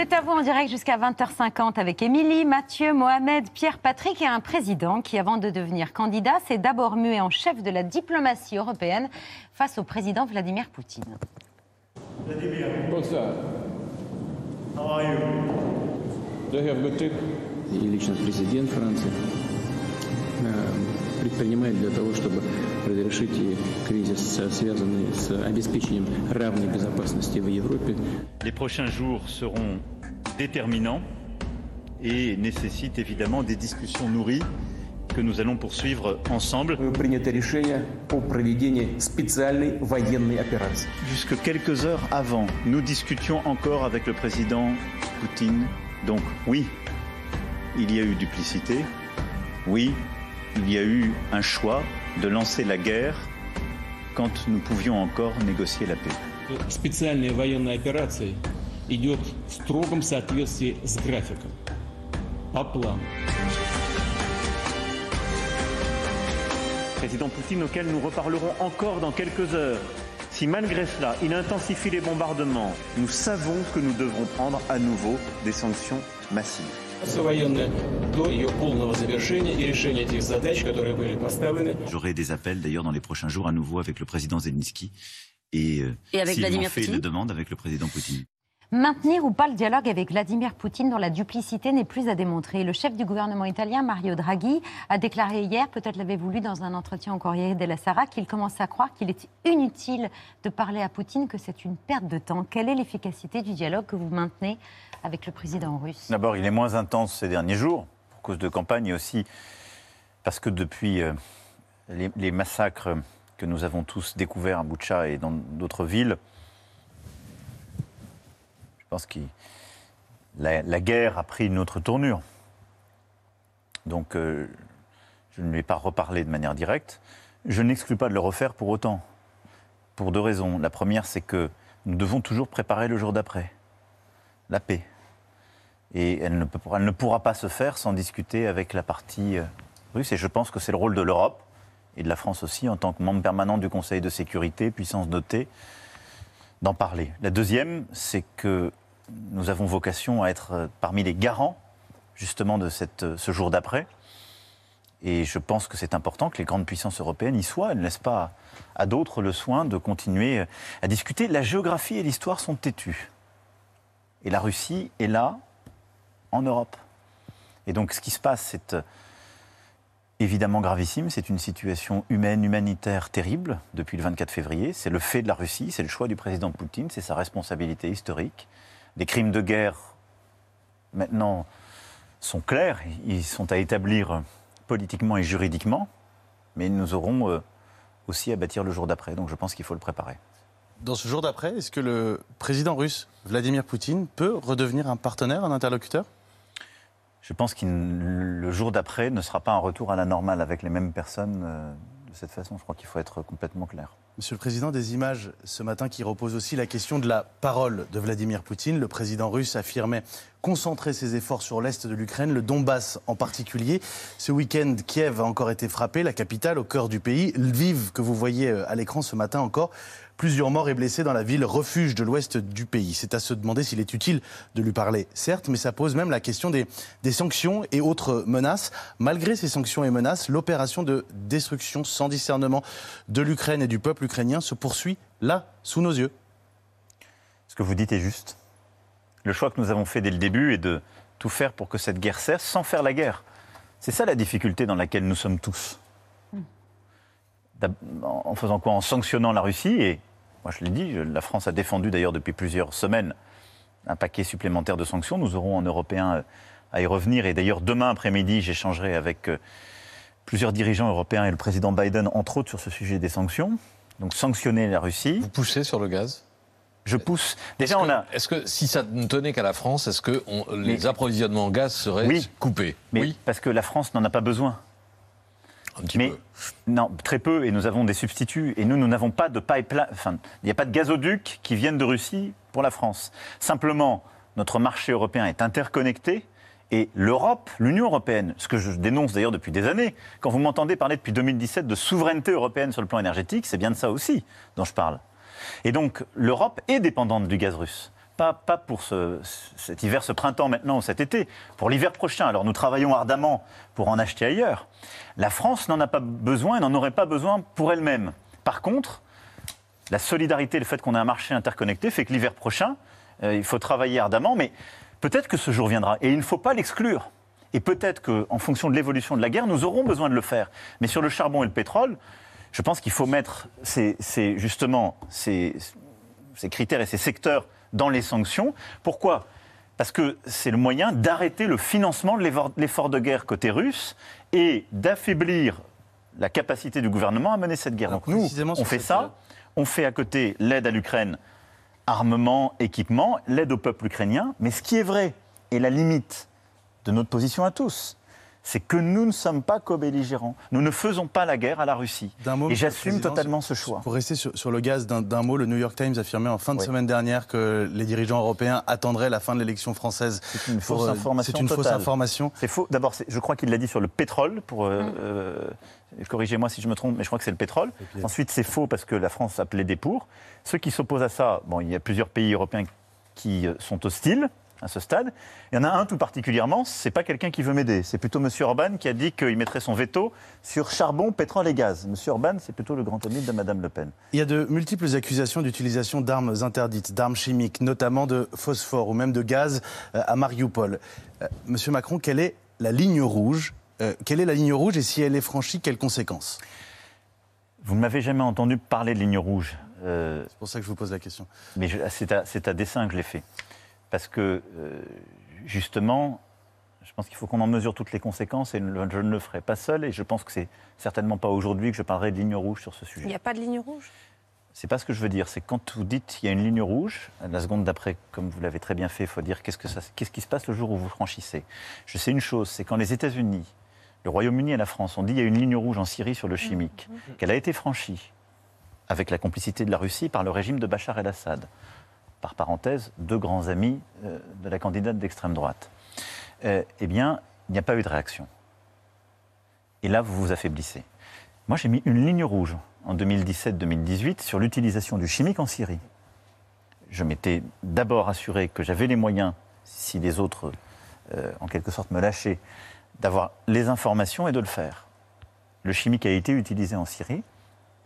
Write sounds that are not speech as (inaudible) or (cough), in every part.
C'est à vous en direct jusqu'à 20h50 avec Émilie, Mathieu, Mohamed, Pierre, Patrick et un président qui, avant de devenir candidat, s'est d'abord mué en chef de la diplomatie européenne face au président Vladimir Poutine. Vladimir. Bonsoir. How are you? Do you have good trip? И лично президент Франции э, предпринимает для того, чтобы разрешить кризис, связанный с обеспечением равной безопасности в Европе. Les prochains jours seront déterminant et nécessite évidemment des discussions nourries que nous allons poursuivre ensemble. Jusque quelques heures avant, nous discutions encore avec le président Poutine. Donc oui, il y a eu duplicité. Oui, il y a eu un choix de lancer la guerre quand nous pouvions encore négocier la paix Специальная военная операция идет в строгом соответствии с графиком, по плану. Président Poutine auquel nous reparlerons encore dans quelques heures. Si malgré cela, il intensifie les bombardements, nous savons que nous devrons prendre à nouveau des sanctions massives. J'aurai des appels d'ailleurs dans les prochains jours à nouveau avec le président Zelensky et, euh, Et avec s'ils Vladimir m'ont fait Poutine une demande avec le président Poutine. Maintenir ou pas le dialogue avec Vladimir Poutine dont la duplicité n'est plus à démontrer. Le chef du gouvernement italien, Mario Draghi, a déclaré hier, peut-être l'avez-vous lu dans un entretien au Corriere della Sera, qu'il commence à croire qu'il est inutile de parler à Poutine, que c'est une perte de temps. Quelle est l'efficacité du dialogue que vous maintenez avec le président russe? D'abord, il est moins intense ces derniers jours, pour cause de campagne, et aussi parce que depuis euh, les, massacres que nous avons tous découverts à Boucha et dans d'autres villes, pense que la, guerre a pris une autre tournure. Donc, euh, je ne lui ai pas reparlé de manière directe. Je n'exclus pas de le refaire pour autant, pour deux raisons. La première, c'est que nous devons toujours préparer le jour d'après, la paix. Et elle ne, elle ne pourra pas se faire sans discuter avec la partie euh, russe. Et je pense que c'est le rôle de l'Europe et de la France aussi, en tant que membre permanent du Conseil de sécurité, puissance dotée, d'en parler. La deuxième, c'est que nous avons vocation à être euh, parmi les garants, justement, de euh, ce jour d'après. Et je pense que c'est important que les grandes puissances européennes y soient. Elles ne laissent pas à d'autres le soin de continuer euh, à discuter. La géographie et l'histoire sont têtues. Et la Russie est là, en Europe. Et donc ce qui se passe, c'est évidemment gravissime. C'est une situation humaine, humanitaire terrible depuis le 24 février. C'est le fait de la Russie, c'est le choix du président Poutine, c'est sa responsabilité historique. Les crimes de guerre, maintenant, sont clairs. Ils sont à établir politiquement et juridiquement. Mais nous aurons euh, aussi à bâtir le jour d'après. Donc je pense qu'il faut le préparer. Dans ce jour d'après, est-ce que le président russe, Vladimir Poutine, peut redevenir un partenaire, un interlocuteur? Je pense que le jour d'après ne sera pas un retour à la normale avec les mêmes personnes euh, de cette façon. Je crois qu'il faut être complètement clair. Monsieur le Président, des images ce matin qui reposent aussi la question de la parole de Vladimir Poutine. Le président russe affirmait concentrer ses efforts sur l'Est de l'Ukraine, le Donbass en particulier. Ce week-end, Kiev a encore été frappé, la capitale au cœur du pays. Lviv, que vous voyez euh, à l'écran ce matin encore. Plusieurs morts et blessés dans la ville refuge de l'ouest du pays. C'est à se demander s'il est utile de lui parler, certes, mais ça pose même la question des, des sanctions et autres menaces. Malgré ces sanctions et menaces, l'opération de destruction sans discernement de l'Ukraine et du peuple ukrainien se poursuit là, sous nos yeux. Ce que vous dites est juste. Le choix que nous avons fait dès le début est de tout faire pour que cette guerre cesse sans faire la guerre. C'est ça la difficulté dans laquelle nous sommes tous. En faisant quoi? En sanctionnant la Russie et moi je l'ai dit, la France a défendu d'ailleurs depuis plusieurs semaines un paquet supplémentaire de sanctions. Nous aurons en Européens euh, à y revenir et d'ailleurs demain après-midi j'échangerai avec euh, plusieurs dirigeants européens et le président Biden entre autres sur ce sujet des sanctions. Donc sanctionner la Russie. Vous poussez sur le gaz? Je pousse. Déjà on que- a... Est-ce que si ça ne tenait qu'à la France, est-ce que on- les approvisionnements en gaz seraient Oui. coupés? Mais Oui, parce que la France n'en a pas besoin. un petit Mais peu. non, très peu, et nous avons des substituts. Et nous, nous n'avons pas de pipeline, enfin, il n'y a pas de gazoduc qui viennent de Russie pour la France. Simplement, notre marché européen est interconnecté. Et l'Europe, l'Union européenne, ce que je dénonce d'ailleurs depuis des années, quand vous m'entendez parler depuis 2017 de souveraineté européenne sur le plan énergétique, c'est bien de ça aussi dont je parle. Et donc, l'Europe est dépendante du gaz russe. Pas, pour ce- cet hiver, ce printemps maintenant ou cet été, pour l'hiver prochain. Alors nous travaillons ardemment pour en acheter ailleurs. La France n'en a pas besoin et n'en aurait pas besoin pour elle-même. Par contre, la solidarité, le fait qu'on ait un marché interconnecté fait que l'hiver prochain, euh, il faut travailler ardemment, mais peut-être que ce jour viendra. Et il ne faut pas l'exclure. Et peut-être qu'en fonction de l'évolution de la guerre, nous aurons besoin de le faire. Mais sur le charbon et le pétrole, je pense qu'il faut mettre ces, ces- justement ces, ces critères et ces secteurs dans les sanctions. Pourquoi? Parce que c'est le moyen d'arrêter le financement de l'effort- de guerre côté russe et d'affaiblir la capacité du gouvernement à mener cette guerre. Alors, Donc nous, on fait ça. On fait à côté l'aide à l'Ukraine, armement, équipement, l'aide au peuple ukrainien. Mais ce qui est vrai, et la limite de notre position à tous, c'est que nous ne sommes pas co-belligérants. Nous ne faisons pas la guerre à la Russie. Mot, Et j'assume totalement ce choix. Pour rester sur, sur le gaz, d'un mot, le New York Times affirmait en fin de Oui. semaine dernière que les dirigeants européens attendraient la fin de l'élection française. C'est une Pour, fausse euh, information C'est une fausse information. C'est faux. D'abord, je crois qu'il l'a dit sur le pétrole. Pour euh, Mm. euh, corrigez-moi si je me trompe, mais je crois que c'est le pétrole. puis- Ensuite, c'est faux parce que la France a plaidé pour. Ceux qui s'opposent à ça, bon, il y a plusieurs pays européens qui euh, sont hostiles à ce stade. Il y en a un tout particulièrement. C'est pas quelqu'un qui veut m'aider. C'est plutôt M. Orban qui a dit qu'il mettrait son veto sur charbon, pétrole et gaz. M. Orban, c'est plutôt le grand ami de Mme Le Pen. Il y a de multiples accusations d'utilisation d'armes interdites, d'armes chimiques, notamment de phosphore ou même de gaz euh, à Mariupol. Euh, Monsieur Macron, quelle est la ligne rouge Euh, Quelle est la ligne rouge et si elle est franchie, quelles conséquences? Vous ne m'avez jamais entendu parler de ligne rouge. Euh, C'est pour ça que je vous pose la question. Mais c'est à, c'est à dessein que je l'ai fait. Parce que, euh, justement, je pense qu'il faut qu'on en mesure toutes les conséquences et je ne le ferai pas seul. Et je pense que c'est certainement pas aujourd'hui que je parlerai de ligne rouge sur ce Il sujet. n'y a pas de ligne rouge C'est pas ce que je veux dire. C'est quand vous dites qu'il y a une ligne rouge, la seconde d'après, comme vous l'avez très bien fait, il faut dire qu'est-ce, que ça- qu'est-ce qui se passe le jour où vous franchissez? Je sais une chose, c'est quand les États-Unis, le Royaume-Uni et la France ont dit qu'il y a une ligne rouge en Syrie sur le chimique, qu'elle a été franchie avec la complicité de la Russie par le régime de Bachar el-Assad. Par parenthèse, deux grands amis euh, de la candidate d'extrême droite. Euh, eh bien, il n'y a pas eu de réaction. Et là, vous vous affaiblissez. Moi, j'ai mis une ligne rouge en 2017-2018 sur l'utilisation du chimique en Syrie. Je m'étais d'abord assuré que j'avais les moyens, si les autres, euh, en quelque sorte, me lâchaient, d'avoir les informations et de le faire. Le chimique a été utilisé en Syrie.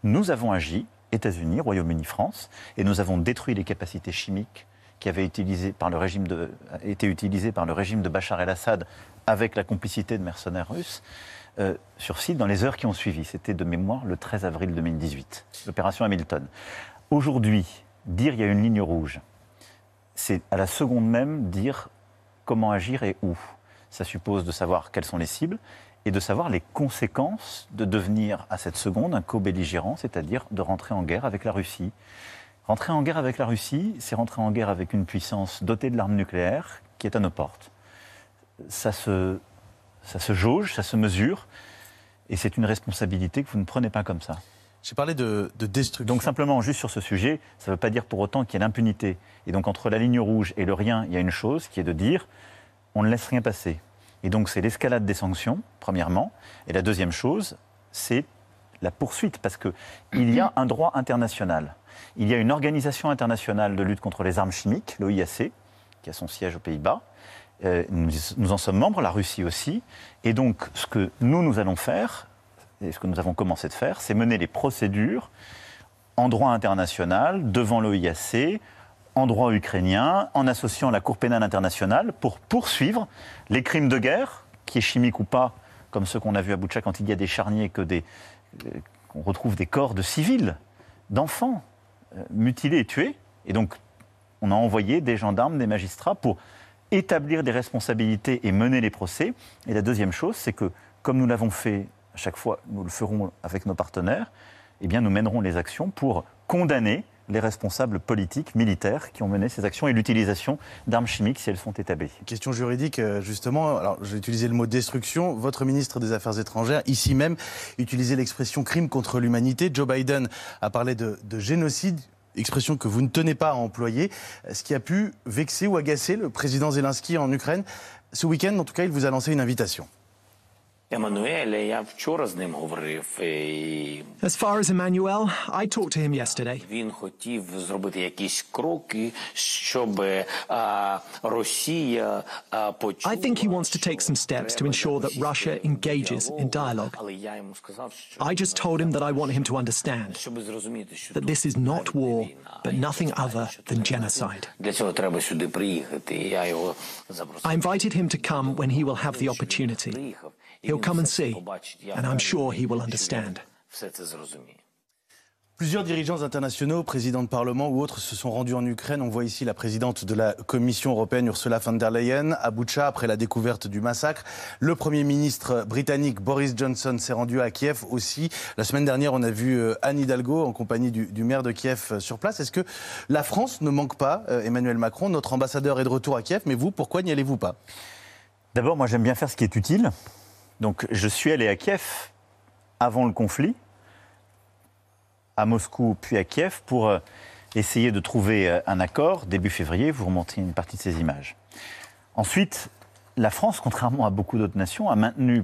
Nous avons agi, États-Unis, Royaume-Uni, France, et nous avons détruit les capacités chimiques qui avaient par le régime de, été utilisées par le régime de Bachar el-Assad avec la complicité de mercenaires russes euh, sur site dans les heures qui ont suivi. C'était de mémoire le 13 avril 2018, l'opération Hamilton. Aujourd'hui, dire il y a une ligne rouge, c'est à la seconde même dire comment agir et où. Ça suppose de savoir quelles sont les cibles et de savoir les conséquences de devenir à cette seconde un co-belligérant, c'est-à-dire de rentrer en guerre avec la Russie. Rentrer en guerre avec la Russie, c'est rentrer en guerre avec une puissance dotée de l'arme nucléaire qui est à nos portes. Ça se, ça se jauge, ça se mesure, et c'est une responsabilité que vous ne prenez pas comme ça. J'ai parlé de, de destruction. Donc simplement, juste sur ce sujet, ça ne veut pas dire pour autant qu'il y a l'impunité. Et donc entre la ligne rouge et le rien, il y a une chose qui est de dire, on ne laisse rien passer. Et donc c'est l'escalade des sanctions, premièrement. Et la deuxième chose, c'est la poursuite, parce qu'il y a un droit international. Il y a une organisation internationale de lutte contre les armes chimiques, l'OIAC, qui a son siège aux Pays-Bas. Euh, nous, nous en sommes membres, la Russie aussi. Et donc ce que nous, nous allons faire, et ce que nous avons commencé de faire, c'est mener les procédures en droit international, devant l'OIAC, en droit ukrainien, en associant la Cour pénale internationale pour poursuivre les crimes de guerre, qui est chimique ou pas, comme ceux qu'on a vus à Boutcha quand il y a des charniers, que des, euh, qu'on retrouve des corps de civils, d'enfants, euh, mutilés et tués. Et donc, on a envoyé des gendarmes, des magistrats pour établir des responsabilités et mener les procès. Et la deuxième chose, c'est que, comme nous l'avons fait à chaque fois, nous le ferons avec nos partenaires, eh nous mènerons les actions pour condamner les responsables politiques, militaires qui ont mené ces actions et l'utilisation d'armes chimiques si elles sont établies. Question juridique, euh, justement. Alors, j'ai utilisé le mot destruction. Votre ministre des Affaires étrangères, ici même, utilisait l'expression crime contre l'humanité. Joe Biden a parlé de, de génocide, expression que vous ne tenez pas à employer, ce qui a pu vexer ou agacer le président Zelensky en Ukraine. Ce week-end, en tout cas, il vous a lancé une invitation. As far as Emmanuel, I talked to him yesterday. він хотів зробити якісь кроки, щоб а, Росія а, почула, I think he wants to take some що steps to треба ensure that російського Russia engages in діалогу. dialogue. Але я йому сказав, що I just told him that I want him to understand щоб зрозуміти, що that тут this is not навіть не war, війна, but а nothing я знаю, other що than треба. genocide. Для цього треба сюди приїхати. І я його запросив. I invited him to come when he will have the opportunity. He'll come and see, and I'm sure he will understand. Plusieurs dirigeants internationaux, présidents de Parlement ou autres, se sont rendus en Ukraine. On voit ici la présidente de la Commission européenne, Ursula von der Leyen, à Boucha après la découverte du massacre. Le Premier ministre britannique, Boris Johnson, s'est rendu à Kiev aussi. La semaine dernière, on a vu euh, Anne Hidalgo en compagnie du maire de Kiev euh, sur place. Est-ce que la France ne manque pas, euh, Emmanuel Macron? Notre ambassadeur est de retour à Kiev, mais vous, pourquoi n'y allez-vous pas? D'abord, moi j'aime bien faire ce qui est utile. Donc je suis allé à Kiev avant le conflit, à Moscou puis à Kiev, pour euh, essayer de trouver euh, un accord. Début février, vous remontez une partie de ces images. Ensuite, la France, contrairement à beaucoup d'autres nations, a maintenu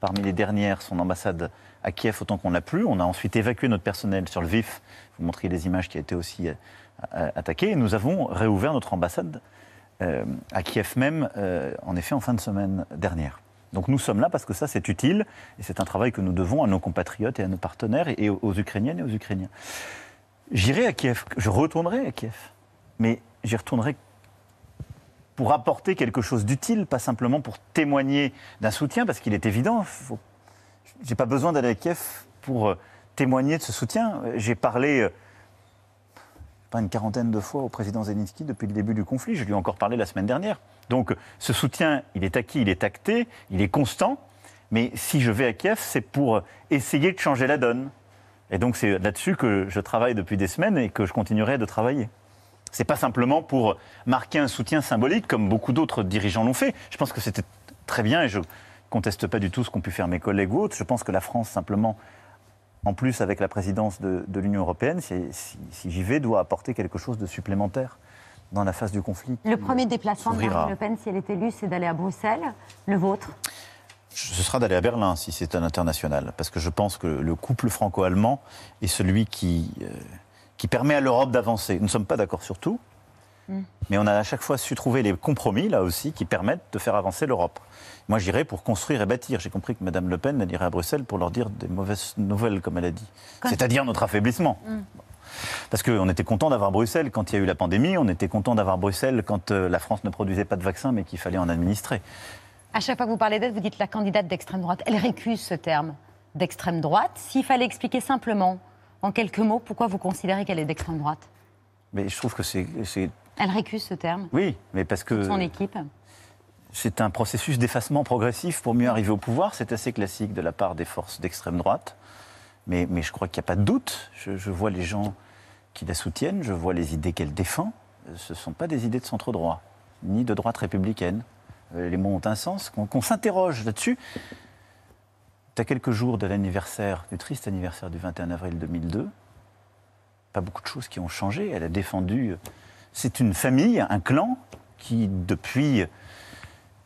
parmi les dernières son ambassade à Kiev autant qu'on l'a pu. On a ensuite évacué notre personnel sur le vif. Vous montrez les images qui a été aussi euh, attaquées. Et nous avons réouvert notre ambassade à Kiev même, en effet, en fin de semaine dernière. Donc nous sommes là parce que ça, c'est utile et c'est un travail que nous devons à nos compatriotes et à nos partenaires et aux Ukrainiennes et aux Ukrainiens. J'irai à Kiev, je retournerai à Kiev, mais j'y retournerai pour apporter quelque chose d'utile, pas simplement pour témoigner d'un soutien, parce qu'il est évident, faut... j'ai pas besoin d'aller à Kiev pour euh, témoigner de ce soutien. J'ai parlé euh, une quarantaine de fois au président Zelensky depuis le début du conflit. Je lui ai encore parlé la semaine dernière. Donc ce soutien, il est acquis, il est acté, il est constant. Mais si je vais à Kiev, c'est pour essayer de changer la donne. Et donc c'est là-dessus que je travaille depuis des semaines et que je continuerai de travailler. C'est pas simplement pour marquer un soutien symbolique comme beaucoup d'autres dirigeants l'ont fait. Je pense que c'était très bien et je conteste pas du tout ce qu'ont pu faire mes collègues ou autres. Je pense que la France simplement en plus avec la présidence de, de l'Union européenne, si, si- si j'y vais, doit apporter quelque chose de supplémentaire dans la phase du conflit. Le premier déplacement de. Marine Le Pen, si elle est élue, c'est d'aller à Bruxelles. Le vôtre? Ce sera d'aller à Berlin si c'est un international, parce que je pense que le couple franco-allemand est celui qui, euh, qui permet à l'Europe d'avancer. Nous ne sommes pas d'accord sur tout, mais on a à chaque fois su trouver les compromis, là aussi, qui permettent de faire avancer l'Europe. Moi, j'irai pour construire et bâtir. J'ai compris que Mme Le Pen, elle irait à Bruxelles pour leur dire des mauvaises nouvelles, comme elle a dit. C'est-à-dire notre affaiblissement. Parce qu'on était content d'avoir Bruxelles quand il y a eu la pandémie, on était content d'avoir Bruxelles quand euh, la France ne produisait pas de vaccins, mais qu'il fallait en administrer. À chaque fois que vous parlez d'elle, vous dites la candidate d'extrême droite. Elle récuse ce terme d'extrême droite. S'il fallait expliquer simplement, en quelques mots, pourquoi vous considérez qu'elle est d'extrême droite? Mais je trouve que c'est- Elle récuse ce terme, Oui, mais parce que... son équipe. C'est un processus d'effacement progressif pour mieux arriver au pouvoir. C'est assez classique de la part des forces d'extrême droite. Mais, je crois qu'il n'y a pas de doute. Je, vois les gens qui la soutiennent, je vois les idées qu'elle défend. Ce ne sont pas des idées de centre droit, ni de droite républicaine. Euh, Les mots ont un sens. Qu'on qu'on s'interroge là-dessus. À quelques jours de l'anniversaire, du triste anniversaire du 21 avril 2002, pas beaucoup de choses qui ont changé. Elle a défendu. C'est une famille, un clan qui, depuis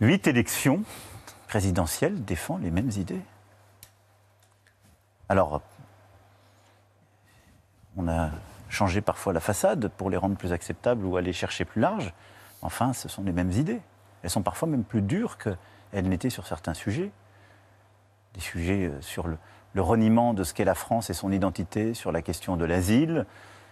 huit élections présidentielles, défend les mêmes idées. Alors, on a changé parfois la façade pour les rendre plus acceptables ou aller chercher plus large. Enfin, ce sont les mêmes idées. Elles sont parfois même plus dures qu'elles n'étaient sur certains sujets. Des sujets euh, sur le, le reniement de ce qu'est la France et son identité, sur la question de l'asile,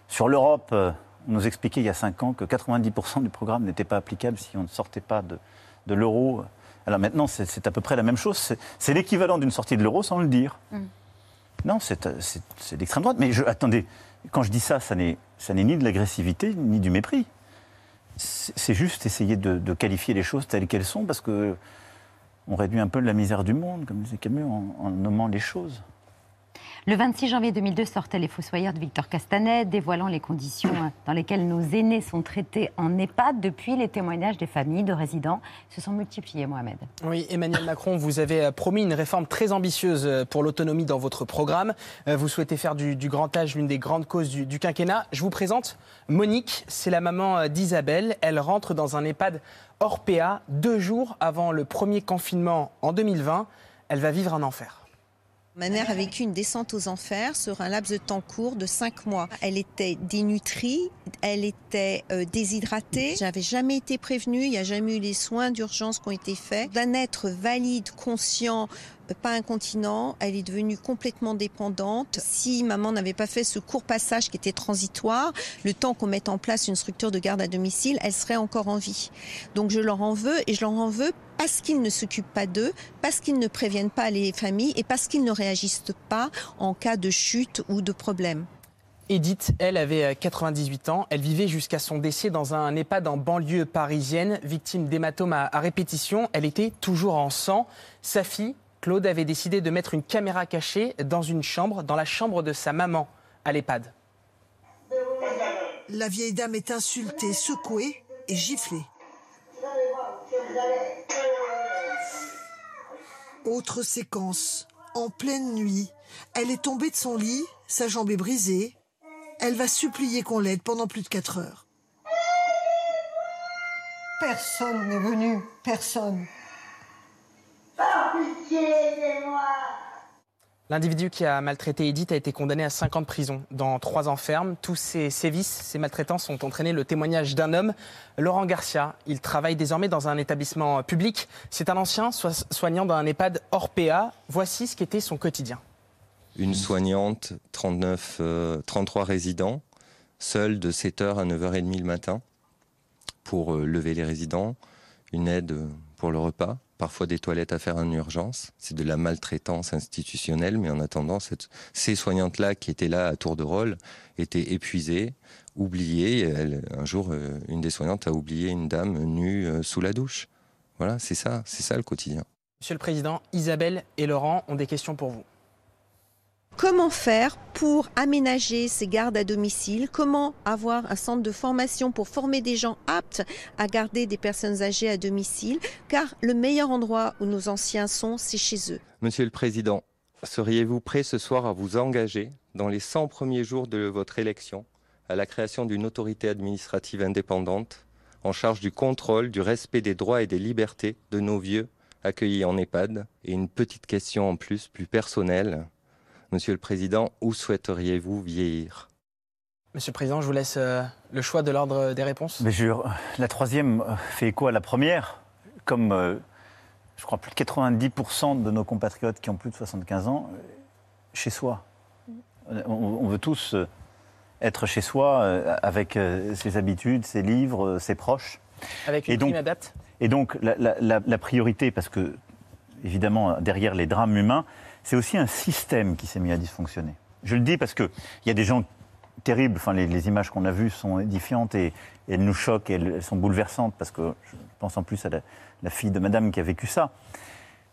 sur l'Europe. euh, On nous expliquait il y a cinq ans que 90% du programme n'était pas applicable si on ne sortait pas de, de l'euro. Alors maintenant, c'est à peu près la même chose. C'est- l'équivalent d'une sortie de l'euro sans le dire. Non, c'est d'extrême droite. Mais je, attendez, quand je dis ça, ça n'est ni de l'agressivité ni du mépris. C'est c'est juste essayer de, de qualifier les choses telles qu'elles sont parce que on réduit un peu la misère du monde, comme disait Camus, en, en nommant les choses. Le 26 janvier 2002 sortaient Les Fossoyeurs de Victor Castanet, dévoilant les conditions dans lesquelles nos aînés sont traités en EHPAD. Depuis, les témoignages des familles de résidents se sont multipliés, Mohamed. Oui, Emmanuel Macron, vous avez euh, promis une réforme très ambitieuse euh, pour l'autonomie dans votre programme. Euh, Vous souhaitez faire du, grand âge l'une des grandes causes du, quinquennat. Je vous présente Monique, c'est la maman d'Isabelle. Elle rentre dans un EHPAD hors PA deux jours avant le premier confinement en 2020. elle va vivre un enfer. Ma mère a vécu une descente aux enfers sur un laps de temps court de cinq mois. Elle était dénutrie, elle était euh, déshydratée. J'avais jamais été prévenue, il n'y a jamais eu les soins d'urgence qui ont été faits. D'un être valide, conscient, euh, pas incontinent, elle est devenue complètement dépendante. Si maman n'avait pas fait ce court passage qui était transitoire, le temps qu'on mette en place une structure de garde à domicile, elle serait encore en vie. Donc je leur en veux et je leur en veux parce qu'ils ne s'occupent pas d'eux, parce qu'ils ne préviennent pas les familles et parce qu'ils ne réagissent pas en cas de chute ou de problème. Edith, elle avait 98 ans. Elle vivait jusqu'à son décès dans un EHPAD en banlieue parisienne, victime d'hématomes à, à répétition. Elle était toujours en sang. Sa fille, Claude, avait décidé de mettre une caméra cachée dans une chambre, dans la chambre de sa maman, à l'EHPAD. La vieille dame est insultée, secouée et giflée. Autre séquence. En pleine nuit, elle est tombée de son lit, sa jambe est brisée. Elle va supplier qu'on l'aide pendant plus de 4 heures. Personne n'est venu, personne. Par pitié, aidez-moi L'individu qui a maltraité Edith a été condamné à 5 ans de prison dans trois ans ferme. Tous ces sévices, ces maltraitances ont entraîné le témoignage d'un homme, Laurent Garcia. Il travaille désormais dans un établissement public. C'est un ancien so- soignant d'un EHPAD hors PA. Voici ce qu'était son quotidien. Une soignante, 39, euh, 33 résidents, seule de 7h à 9h30 le matin pour euh, lever les résidents, une aide euh, pour le repas, parfois des toilettes à faire en urgence. C'est de la maltraitance institutionnelle, mais en attendant, cette- ces soignantes-là qui étaient là à tour de rôle étaient épuisées, oubliées. Un jour, euh, une des soignantes a oublié une dame nue euh, sous la douche. Voilà, c'est ça, c'est ça le quotidien. Monsieur le Président, Isabelle et Laurent ont des questions pour vous. Comment faire pour aménager ces gardes à domicile? Comment avoir un centre de formation pour former des gens aptes à garder des personnes âgées à domicile? Car le meilleur endroit où nos anciens sont, c'est chez eux. Monsieur le Président, seriez-vous prêt ce soir à vous engager dans les 100 premiers jours de votre élection à la création d'une autorité administrative indépendante en charge du contrôle, du respect des droits et des libertés de nos vieux accueillis en EHPAD? Et une petite question en plus, plus personnelle. Monsieur le Président, où souhaiteriez-vous vieillir? Monsieur le Président, je vous laisse euh, le choix de l'ordre des réponses. Mais je- la troisième euh, fait écho à la première. Comme euh, je crois plus de 90% de nos compatriotes qui ont plus de 75 ans, euh, chez soi. Euh, On, on veut tous euh, être chez soi euh, avec euh, ses habitudes, ses livres, euh, ses proches. Avec une Et donc- prime adapte Et donc, la, la- la- la priorité, parce que, évidemment, derrière les drames humains, c'est aussi un système qui s'est mis à dysfonctionner. Je le dis parce qu'il y a des gens terribles, enfin, les, les images qu'on a vues sont édifiantes et, et elles nous choquent et elles, elles sont bouleversantes, parce que je pense en plus à la, la fille de madame qui a vécu ça.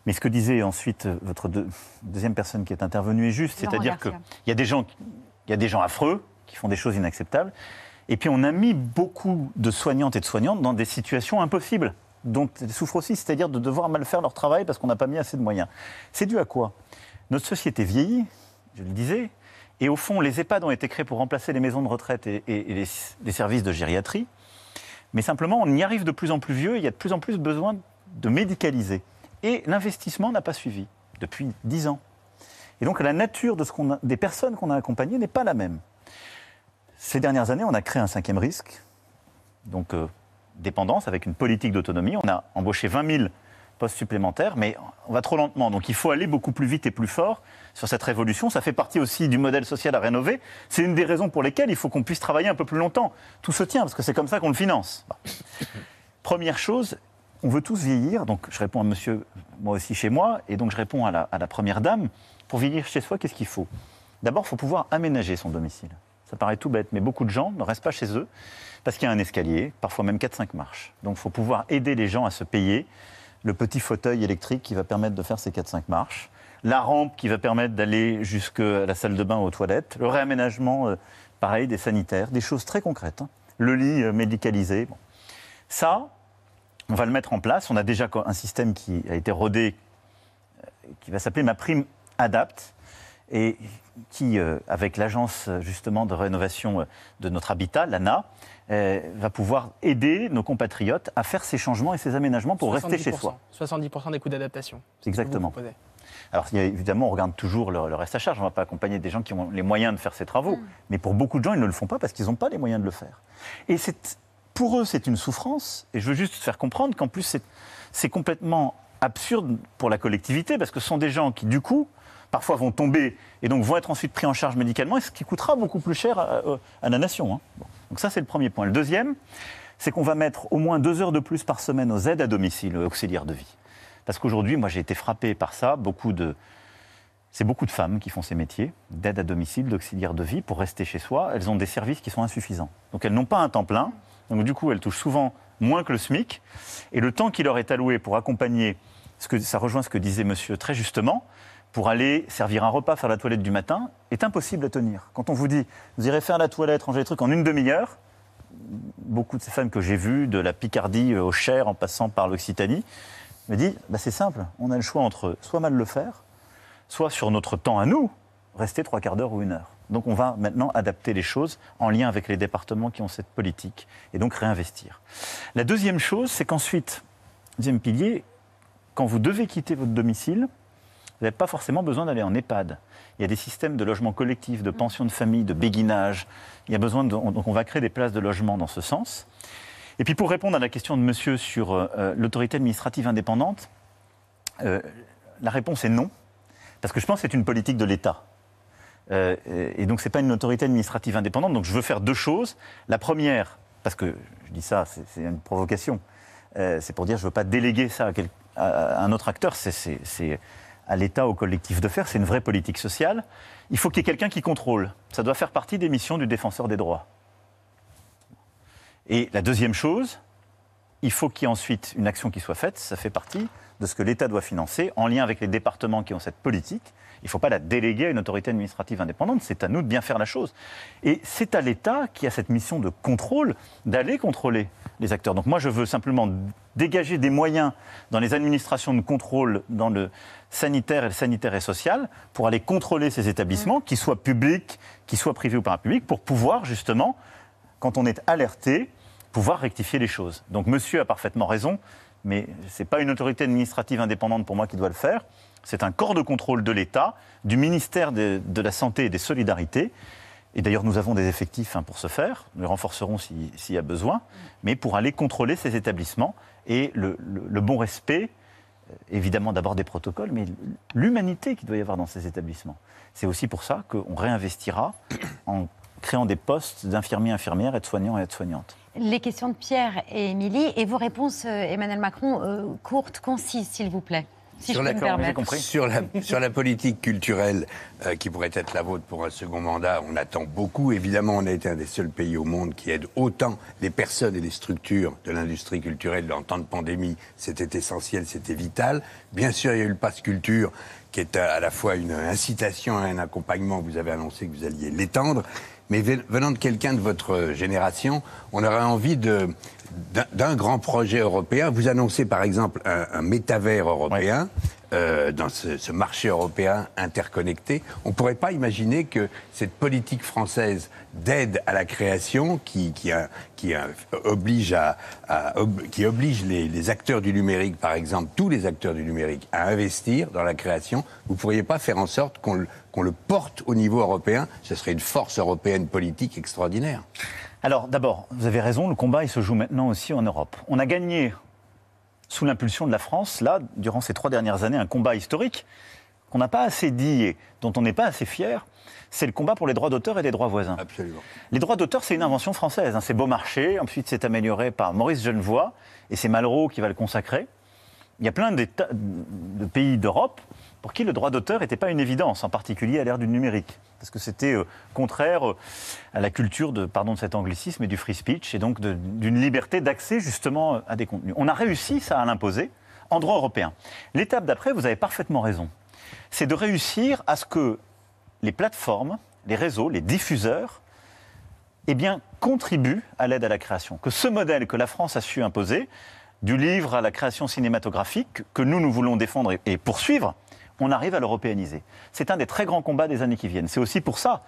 Mais ce que disait ensuite euh, votre deux- deuxième personne qui est intervenue est juste, c'est-à-dire qu'il y a des gens, il y a des gens affreux qui font des choses inacceptables, et puis on a mis beaucoup de soignantes et de soignantes dans des situations impossibles, dont elles souffrent aussi, c'est-à-dire de devoir mal faire leur travail parce qu'on n'a pas mis assez de moyens. C'est dû à quoi? Notre société vieillit, je le disais, et au fond, les EHPAD ont été créés pour remplacer les maisons de retraite et, les, services de gériatrie, mais simplement on y arrive de plus en plus vieux, il y a de plus en plus besoin de médicaliser. Et l'investissement n'a pas suivi depuis dix ans. Et donc la nature de ce a- des personnes qu'on a accompagnées n'est pas la même. Ces dernières années, on a créé un cinquième risque, donc euh, dépendance, avec une politique d'autonomie. On a embauché 20 000 postes supplémentaires, mais on va trop lentement. Donc il faut aller beaucoup plus vite et plus fort sur cette révolution. Ça fait partie aussi du modèle social à rénover. C'est une des raisons pour lesquelles il faut qu'on puisse travailler un peu plus longtemps. Tout se tient, parce que c'est comme ça qu'on le finance. Première chose, on veut tous vieillir. Donc je réponds à monsieur, moi aussi chez moi, et donc je réponds à la, à la première dame. Pour vieillir chez soi, qu'est-ce qu'il faut? D'abord, il faut pouvoir aménager son domicile. Ça paraît tout bête, mais beaucoup de gens ne restent pas chez eux parce qu'il y a un escalier, parfois même 4-5 marches. Donc il faut pouvoir aider les gens à se payer le petit fauteuil électrique qui va permettre de faire ces 4-5 marches, la rampe qui va permettre d'aller jusqu'à la salle de bain ou aux toilettes, le réaménagement, euh, pareil, des sanitaires, des choses très concrètes. hein. Le lit euh, médicalisé. bon. Ça, on va le mettre en place. On a déjà un système qui a été rodé, euh, qui va s'appeler Ma Prime Adapt, et qui, avec l'agence justement de rénovation de notre habitat, l'ANA, euh, va pouvoir aider nos compatriotes à faire ces changements et ces aménagements pour rester chez 70%, soi. 70% des coûts d'adaptation. c'est ce que vous Exactement. Alors évidemment, on regarde toujours le, le reste à charge. On ne va pas accompagner des gens qui ont les moyens de faire ces travaux. Mais pour beaucoup de gens, ils ne le font pas parce qu'ils n'ont pas les moyens de le faire. Et pour eux, c'est une souffrance. Et je veux juste faire comprendre qu'en plus, c'est- complètement absurde pour la collectivité parce que ce sont des gens qui, du coup, parfois vont tomber et donc vont être ensuite pris en charge médicalement, et ce qui coûtera beaucoup plus cher à, à la nation. hein. Bon. Donc ça, c'est le premier point. Le deuxième, c'est qu'on va mettre au moins deux heures de plus par semaine aux aides à domicile auxiliaires de vie. Parce qu'aujourd'hui, moi, j'ai été frappé par ça. Beaucoup de, c'est beaucoup de femmes qui font ces métiers d'aide à domicile, d'auxiliaire de vie pour rester chez soi. Elles ont des services qui sont insuffisants. Donc elles n'ont pas un temps plein. Donc du coup, elles touchent souvent moins que le SMIC. Et le temps qui leur est alloué pour accompagner, ce que, ça rejoint ce que disait monsieur très justement, pour aller servir un repas, faire la toilette du matin, est impossible à tenir. Quand on vous dit, vous irez faire la toilette, ranger les trucs en une demi-heure, beaucoup de ces femmes que j'ai vues, de la Picardie au Cher en passant par l'Occitanie, me disent, bah, c'est simple, on a le choix entre soit mal le faire, soit sur notre temps à nous, rester trois quarts d'heure ou une heure. Donc on va maintenant adapter les choses en lien avec les départements qui ont cette politique et donc réinvestir. La deuxième chose, c'est qu'ensuite, deuxième pilier, quand vous devez quitter votre domicile, vous n'avez pas forcément besoin d'aller en EHPAD. Il y a des systèmes de logement collectif, de pension de famille, de béguinage. Il y a besoin de, donc on va créer des places de logement dans ce sens. Et puis pour répondre à la question de monsieur sur euh, l'autorité administrative indépendante, euh, la réponse est non, parce que je pense que c'est une politique de l'État. Euh, et donc, ce n'est pas une autorité administrative indépendante. Donc, je veux faire deux choses. La première, parce que je dis ça, c'est une provocation, euh, c'est pour dire je ne veux pas déléguer ça à, quel- à- à un autre acteur. C'est à l'État, au collectif de faire. C'est une vraie politique sociale. Il faut qu'il y ait quelqu'un qui contrôle. Ça doit faire partie des missions du défenseur des droits. Et la deuxième chose, il faut qu'il y ait ensuite une action qui soit faite. Ça fait partie de ce que l'État doit financer en lien avec les départements qui ont cette politique. Il ne faut pas la déléguer à une autorité administrative indépendante. C'est à nous de bien faire la chose. Et c'est à l'État qui a cette mission de contrôle d'aller contrôler les acteurs. Donc moi, je veux simplement dégager des moyens dans les administrations de contrôle, dans le sanitaire et le sanitaire et social, pour aller contrôler ces établissements, qu'ils soient publics, qu'ils soient privés ou parapublics, pour pouvoir justement quand on est alerté, pouvoir rectifier les choses. Donc monsieur a parfaitement raison, mais ce n'est pas une autorité administrative indépendante pour moi qui doit le faire. C'est un corps de contrôle de l'État, du ministère de, la Santé et des Solidarités. Et d'ailleurs, nous avons des effectifs hein, pour ce faire. Nous les renforcerons si- s'il y a besoin, mais pour aller contrôler ces établissements et le bon respect, euh, évidemment d'abord des protocoles, mais l'humanité qu'il doit y avoir dans ces établissements. C'est aussi pour ça qu'on réinvestira en créant des postes d'infirmiers, infirmières, aides-soignants et aides-soignantes. Les questions de Pierre et Émilie et vos réponses, euh, Emmanuel Macron, euh, courtes, concises, s'il vous plaît. Si je peux me permettre. sur, la, sur la politique culturelle euh, qui pourrait être la vôtre pour un second mandat, on attend beaucoup. Évidemment, on a été un des seuls pays au monde qui aide autant les personnes et les structures de l'industrie culturelle en temps de pandémie. C'était essentiel, c'était vital. Bien sûr, il y a eu le pass culture qui est à la fois une incitation et un accompagnement. Vous avez annoncé que vous alliez l'étendre. Mais ve- venant de quelqu'un de votre génération, on aurait envie de d'un- grand projet européen. Vous annoncez par exemple un, un métavers européen euh, dans ce, ce marché européen interconnecté. On ne pourrait pas imaginer que cette politique française d'aide à la création, qui, qui, a- qui a- oblige, à, à- ob- qui oblige les, les acteurs du numérique, par exemple, tous les acteurs du numérique, à investir dans la création, vous ne pourriez pas faire en sorte qu'on le porte au niveau européen? Ce serait une force européenne politique extraordinaire. Alors d'abord, vous avez raison, le combat il se joue maintenant aussi en Europe. On a gagné, sous l'impulsion de la France, là, durant ces trois dernières années, un combat historique qu'on n'a pas assez dit et dont on n'est pas assez fier. C'est le combat pour les droits d'auteur et les droits voisins. Absolument. Les droits d'auteur, c'est une invention française. hein. C'est Beaumarchais, ensuite c'est amélioré par Maurice Genevoix, et c'est Malraux qui va le consacrer. Il y a plein de pays d'Europe pour qui le droit d'auteur n'était pas une évidence, en particulier à l'ère du numérique, parce que c'était euh, contraire euh, à la culture de, pardon de cet anglicisme, et du free speech, et donc d'une liberté d'accès justement euh, à des contenus. On a réussi ça à l'imposer en droit européen. L'étape d'après, vous avez parfaitement raison, c'est de réussir à ce que les plateformes, les réseaux, les diffuseurs, eh bien, contribuent à l'aide à la création. Que ce modèle que la France a su imposer, du livre à la création cinématographique, que nous, nous voulons défendre et poursuivre, on arrive à l'européaniser. C'est un des très grands combats des années qui viennent. C'est aussi pour ça,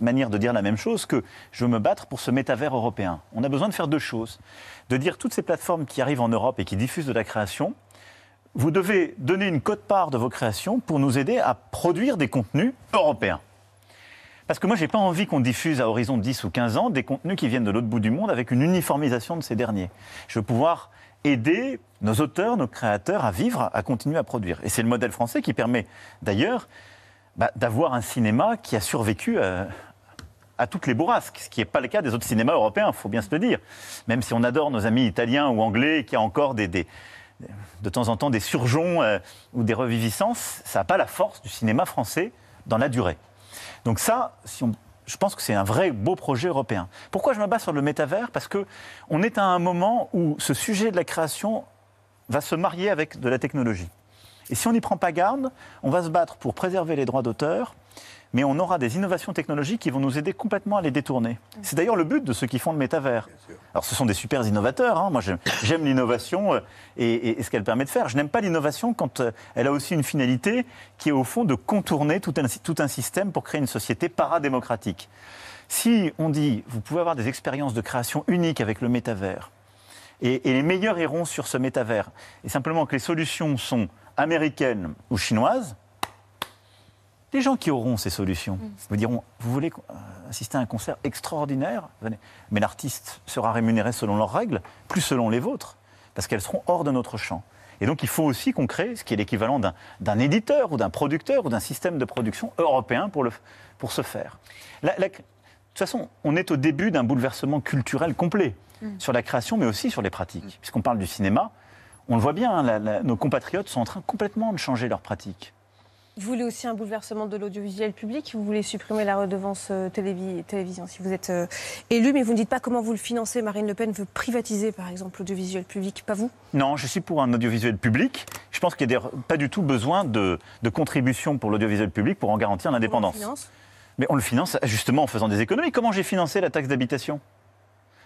manière de dire la même chose, que je veux me battre pour ce métavers européen. On a besoin de faire deux choses. De dire toutes ces plateformes qui arrivent en Europe et qui diffusent de la création, vous devez donner une cote-part de vos créations pour nous aider à produire des contenus européens. Parce que moi, je n'ai pas envie qu'on diffuse à horizon de 10 ou 15 ans des contenus qui viennent de l'autre bout du monde avec une uniformisation de ces derniers. Je veux pouvoir aider nos auteurs, nos créateurs à vivre, à continuer à produire. Et c'est le modèle français qui permet d'ailleurs bah, d'avoir un cinéma qui a survécu à, à toutes les bourrasques, ce qui n'est pas le cas des autres cinémas européens, il faut bien se le dire. Même si on adore nos amis italiens ou anglais, qui a encore de temps en temps des surgeons euh, ou des reviviscences, ça n'a pas la force du cinéma français dans la durée. Donc ça, si on- je pense que c'est un vrai beau projet européen. Pourquoi je me base sur le métavers? Parce que on est à un moment où ce sujet de la création va se marier avec de la technologie. Et si on n'y prend pas garde, on va se battre pour préserver les droits d'auteur, mais on aura des innovations technologiques qui vont nous aider complètement à les détourner. C'est d'ailleurs le but de ceux qui font le métavers. Alors ce sont des super innovateurs, hein. moi j'aime- l'innovation euh, et, et- et ce qu'elle permet de faire. Je n'aime pas l'innovation quand euh, elle a aussi une finalité qui est au fond de contourner tout un, tout un système pour créer une société paradémocratique. Si on dit, vous pouvez avoir des expériences de création uniques avec le métavers, et, et les meilleurs iront sur ce métavers, et simplement que les solutions sont américaines ou chinoises, les gens qui auront ces solutions vous diront, vous voulez euh, assister à un concert extraordinaire? Venez. Mais l'artiste sera rémunéré selon leurs règles, plus selon les vôtres, parce qu'elles seront hors de notre champ. Et donc il faut aussi qu'on crée ce qui est l'équivalent d'un- éditeur ou d'un producteur ou d'un système de production européen pour, le, pour ce faire. La- la- de toute façon, on est au début d'un bouleversement culturel complet Mm. sur la création, mais aussi sur les pratiques. Puisqu'on parle du cinéma, on le voit bien, hein, la- nos compatriotes sont en train complètement de changer leurs pratiques. Vous voulez aussi un bouleversement de l'audiovisuel public Vous voulez supprimer la redevance euh, télévi- télévision si vous êtes euh, élu, mais vous ne dites pas comment vous le financez. Marine Le Pen veut privatiser, par exemple, l'audiovisuel public, pas vous? Non, je suis pour un audiovisuel public. Je pense qu'il n'y a des- pas du tout besoin de, de contribution pour l'audiovisuel public pour en garantir l'indépendance. Mais on le finance justement en faisant des économies. Comment j'ai financé la taxe d'habitation?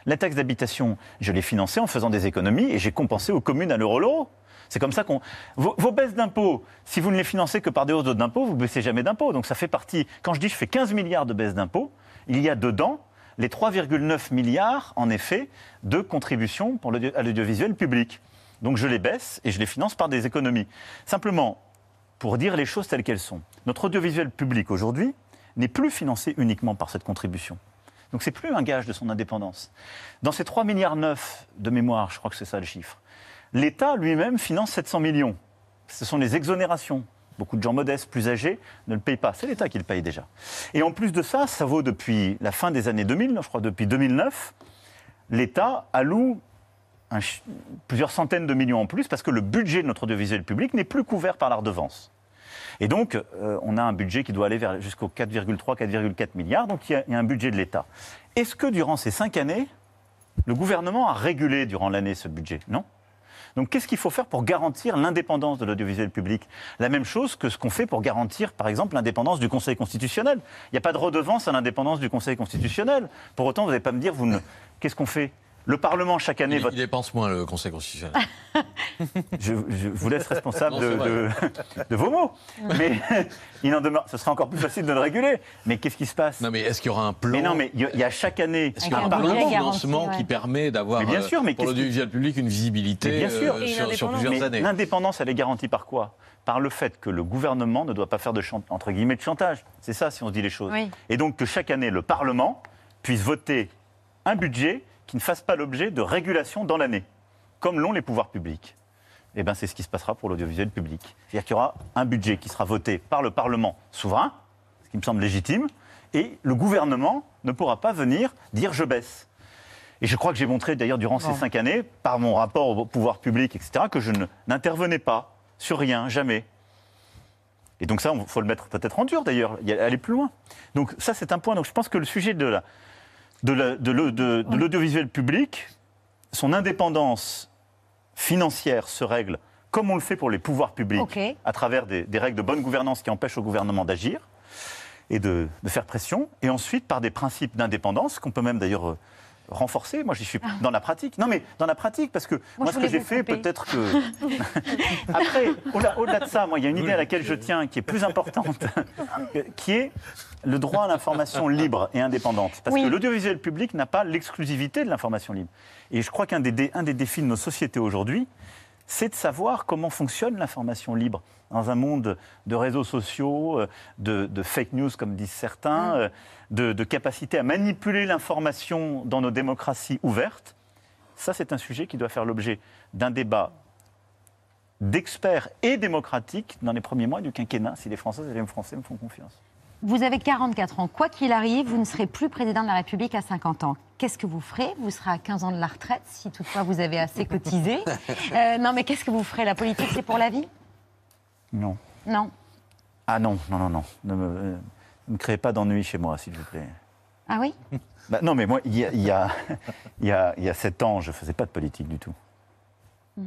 La taxe d'habitation, je l'ai financée en faisant des économies et j'ai compensé aux communes à l'euro l'euro. C'est comme ça qu'on. Vos, baisses d'impôts, si vous ne les financez que par des hausses d'impôts, vous ne baissez jamais d'impôts. Donc ça fait partie. Quand je dis je fais 15 milliards de baisses d'impôts, il y a dedans les 3,9 milliards, en effet, de contributions pour à l'audiovisuel public. Donc je les baisse et je les finance par des économies. Simplement, pour dire les choses telles qu'elles sont, notre audiovisuel public aujourd'hui n'est plus financé uniquement par cette contribution. Donc c'est plus un gage de son indépendance. Dans ces 3 milliards 9 de mémoire, je crois que c'est ça le chiffre, l'État lui-même finance 700 millions. Ce sont les exonérations. Beaucoup de gens modestes, plus âgés, ne le payent pas. C'est l'État qui le paye déjà. Et en plus de ça, ça vaut depuis la fin des années 2000, je crois depuis 2009, l'État alloue plusieurs centaines de millions en plus parce que le budget de notre audiovisuel public n'est plus couvert par la redevance. Et donc, euh, on a un budget qui doit aller jusqu'aux 4,3, 4,4 milliards. Donc, il y a un budget de l'État. Est-ce que durant ces cinq années, le gouvernement a régulé durant l'année ce budget? Non. Donc, qu'est-ce qu'il faut faire pour garantir l'indépendance de l'audiovisuel public? La même chose que ce qu'on fait pour garantir, par exemple, l'indépendance du Conseil constitutionnel. Il n'y a pas de redevance à l'indépendance du Conseil constitutionnel. Pour autant, vous n'allez pas me dire, vous ne... qu'est-ce qu'on fait? Le Parlement, chaque année, Il, vote. il dépense moins le Conseil constitutionnel. (laughs) Je, je vous laisse responsable Non, de, vos mots. Mais (laughs) il en demeure, ce sera encore plus facile de le réguler. Mais qu'est-ce qui se passe? Non, mais est-ce qu'il y aura un plan? Mais non, mais il y a- chaque année Est-ce qu'il y a un plan de financement qui permet d'avoir bien euh, sûr, mais pour l'audiovisuel public une visibilité Mais bien sûr. euh, sur, sur plusieurs Mais années? L'indépendance, elle est garantie par quoi? Par le fait que le gouvernement ne doit pas faire de entre guillemets de chantage. C'est ça, si on se dit les choses. Oui. Et donc que chaque année, le Parlement puisse voter un budget qui ne fasse pas l'objet de régulation dans l'année, comme l'ont les pouvoirs publics. Eh bien, c'est ce qui se passera pour l'audiovisuel public. C'est-à-dire qu'il y aura un budget qui sera voté par le Parlement souverain, ce qui me semble légitime, et le gouvernement ne pourra pas venir dire je baisse. Et je crois que j'ai montré d'ailleurs durant ces cinq années, par mon rapport au pouvoir public, etc., que je n'intervenais pas sur rien, jamais. Et donc ça, il faut le mettre peut-être en dur d'ailleurs, aller plus loin. Donc ça, c'est un point. Donc je pense que le sujet de la- de la- de l'au- de- de l'audiovisuel public, son indépendance financière se règle comme on le fait pour les pouvoirs publics, à travers des, des règles de bonne gouvernance qui empêchent au gouvernement d'agir et de, de faire pression, et ensuite par des principes d'indépendance qu'on peut même d'ailleurs renforcer. Moi, j'y suis dans la pratique. Non, mais dans la pratique, parce que moi, ce que j'ai fait, peut-être que (laughs) après, au-delà au-delà de ça, moi, il y a une idée à laquelle je tiens qui est plus importante, (laughs) qui est le droit à l'information libre et indépendante. Parce Oui. que l'audiovisuel public n'a pas l'exclusivité de l'information libre. Et je crois qu'un des, dé- un des défis de nos sociétés aujourd'hui, c'est de savoir comment fonctionne l'information libre dans un monde de réseaux sociaux, euh, de, de fake news comme disent certains, euh, de, de capacité à manipuler l'information dans nos démocraties ouvertes. Ça, c'est un sujet qui doit faire l'objet d'un débat d'experts et démocratique dans les premiers mois du quinquennat, si les Françaises et les Français me font confiance. Vous avez 44 ans. Quoi qu'il arrive, vous ne serez plus président de la République à 50 ans. Qu'est-ce que vous ferez? Vous serez à 15 ans de la retraite, si toutefois vous avez assez cotisé. (laughs) Euh, non, mais qu'est-ce que vous ferez? La politique, c'est pour la vie? Non. Non. Ah non, non, non, non. Ne me, euh, ne me créez pas d'ennui chez moi, s'il vous plaît. Ah oui? (laughs) Bah, non, mais moi, il y a, il y, a, (laughs) il y, a, il y a sept ans, je ne faisais pas de politique du tout. Mm.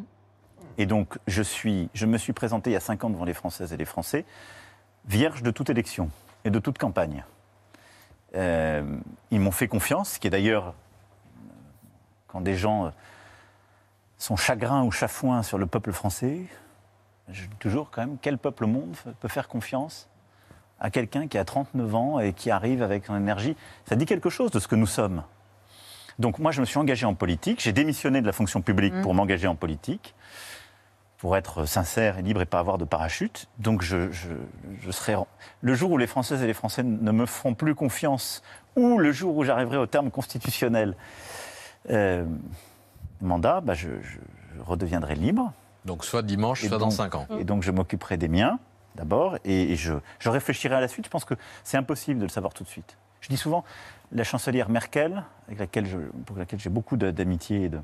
Et donc, je, suis, je me suis présenté il y a cinq ans devant les Françaises et les Français, vierge de toute élection et de toute campagne. Euh, ils m'ont fait confiance, ce qui est d'ailleurs, quand des gens euh, sont chagrins ou chafouins sur le peuple français, je dis toujours quand même, quel peuple au monde peut faire confiance à quelqu'un qui a 39 ans et qui arrive avec son énergie? Ça dit quelque chose de ce que nous sommes. Donc moi, je me suis engagé en politique, j'ai démissionné de la fonction publique Mmh. pour m'engager en politique, pour être sincère et libre et pas avoir de parachute. Donc je, je, je serai... Le jour où les Françaises et les Français ne me feront plus confiance, ou le jour où j'arriverai au terme constitutionnel euh, mandat, bah, je, redeviendrai libre. Donc soit dimanche, Et soit dans donc- 5 ans. Et donc je m'occuperai des miens, d'abord, et, et je, je réfléchirai à la suite. Je pense que c'est impossible de le savoir tout de suite. Je dis souvent, la chancelière Merkel, avec laquelle je- pour laquelle j'ai beaucoup d'amitié et de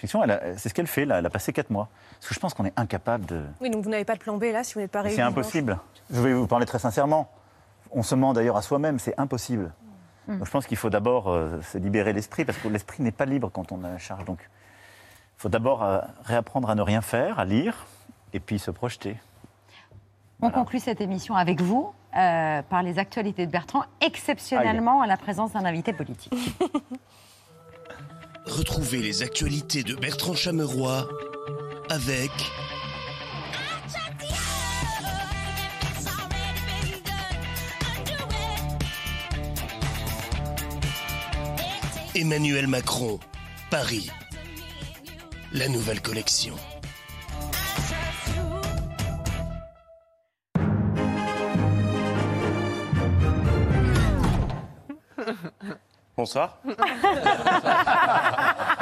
fiction, c'est ce qu'elle fait, là, elle a passé quatre mois. Parce que je pense qu'on est incapable de... Oui, donc vous n'avez pas de plan B là si vous n'êtes pas réélu. C'est impossible. Je vais vous parler très sincèrement. On se ment d'ailleurs à soi-même, c'est impossible. Mm. Donc je pense qu'il faut d'abord euh, se libérer l'esprit, parce que l'esprit n'est pas libre quand on a la charge. Donc il faut d'abord euh, réapprendre à ne rien faire, à lire, et puis se projeter. On conclut cette émission avec vous, euh, par les actualités de Bertrand, exceptionnellement à la présence d'un invité politique. (laughs) Retrouvez les actualités de Bertrand Chameroy avec Emmanuel Macron, Paris. La nouvelle collection. Bonsoir. (laughs)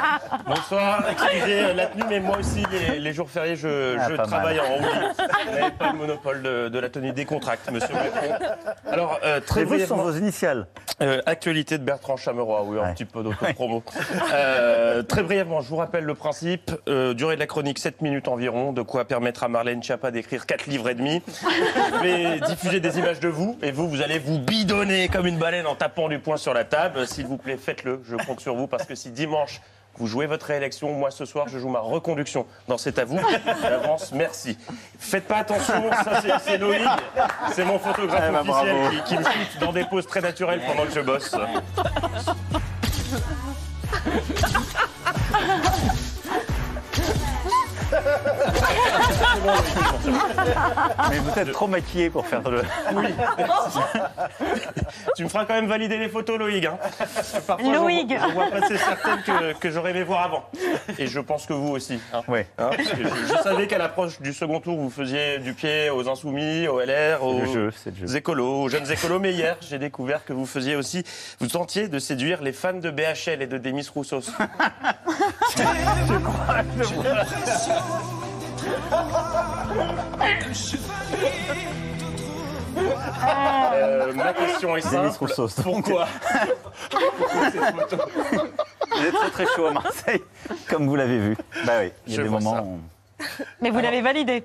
Bonsoir, excusez euh, la tenue, mais moi aussi, les, les jours fériés, je, Ah, je travaille mal. en hoodie. Vous n'avez pas le monopole de, de la tenue des contracts, monsieur Macron. Alors, euh, très vôtres sont brièvement- vos initiales. Euh, actualité de Bertrand Chameroy, oui, un petit peu d'autopromo. (laughs) Euh, très brièvement, je vous rappelle le principe. Durée de la chronique, 7 minutes environ, de quoi permettre à Marlène Schiappa d'écrire 4 livres et demi. Je vais diffuser des images de vous, et vous, vous allez vous bidonner comme une baleine en tapant du poing sur la table. S'il vous plaît, faites-le, je compte sur vous, parce que si dimanche, vous jouez votre réélection, moi ce soir, je joue ma reconduction dans C'est à vous. D'avance, merci. Faites pas attention, ça c'est- Loïc, c'est mon photographe Eh ben, officiel bravo. qui, qui me shoot dans des poses très naturelles pendant que je bosse. Mais vous êtes trop maquillé pour faire le. Oui. tu me feras quand même valider les photos, Loïc. hein. Parfois, Loïc. Je vois passer certaines que, que j'aurais aimé voir avant. Et je pense que vous aussi. hein. Oui. Hein, parce que je, je savais qu'à l'approche du second tour, vous faisiez du pied aux Insoumis, aux LR, aux jeu, jeu. écolos, aux jeunes écolos. Mais hier, j'ai découvert que vous faisiez aussi, vous tentiez de séduire les fans de BHL et de Demis Roussos. (laughs) Euh, ma question est simple. Roussos. Pourquoi (laughs) Vous êtes très très chaud à Marseille, comme vous l'avez vu. Bah oui, il y a Je des moments où... Mais vous l'avez validé.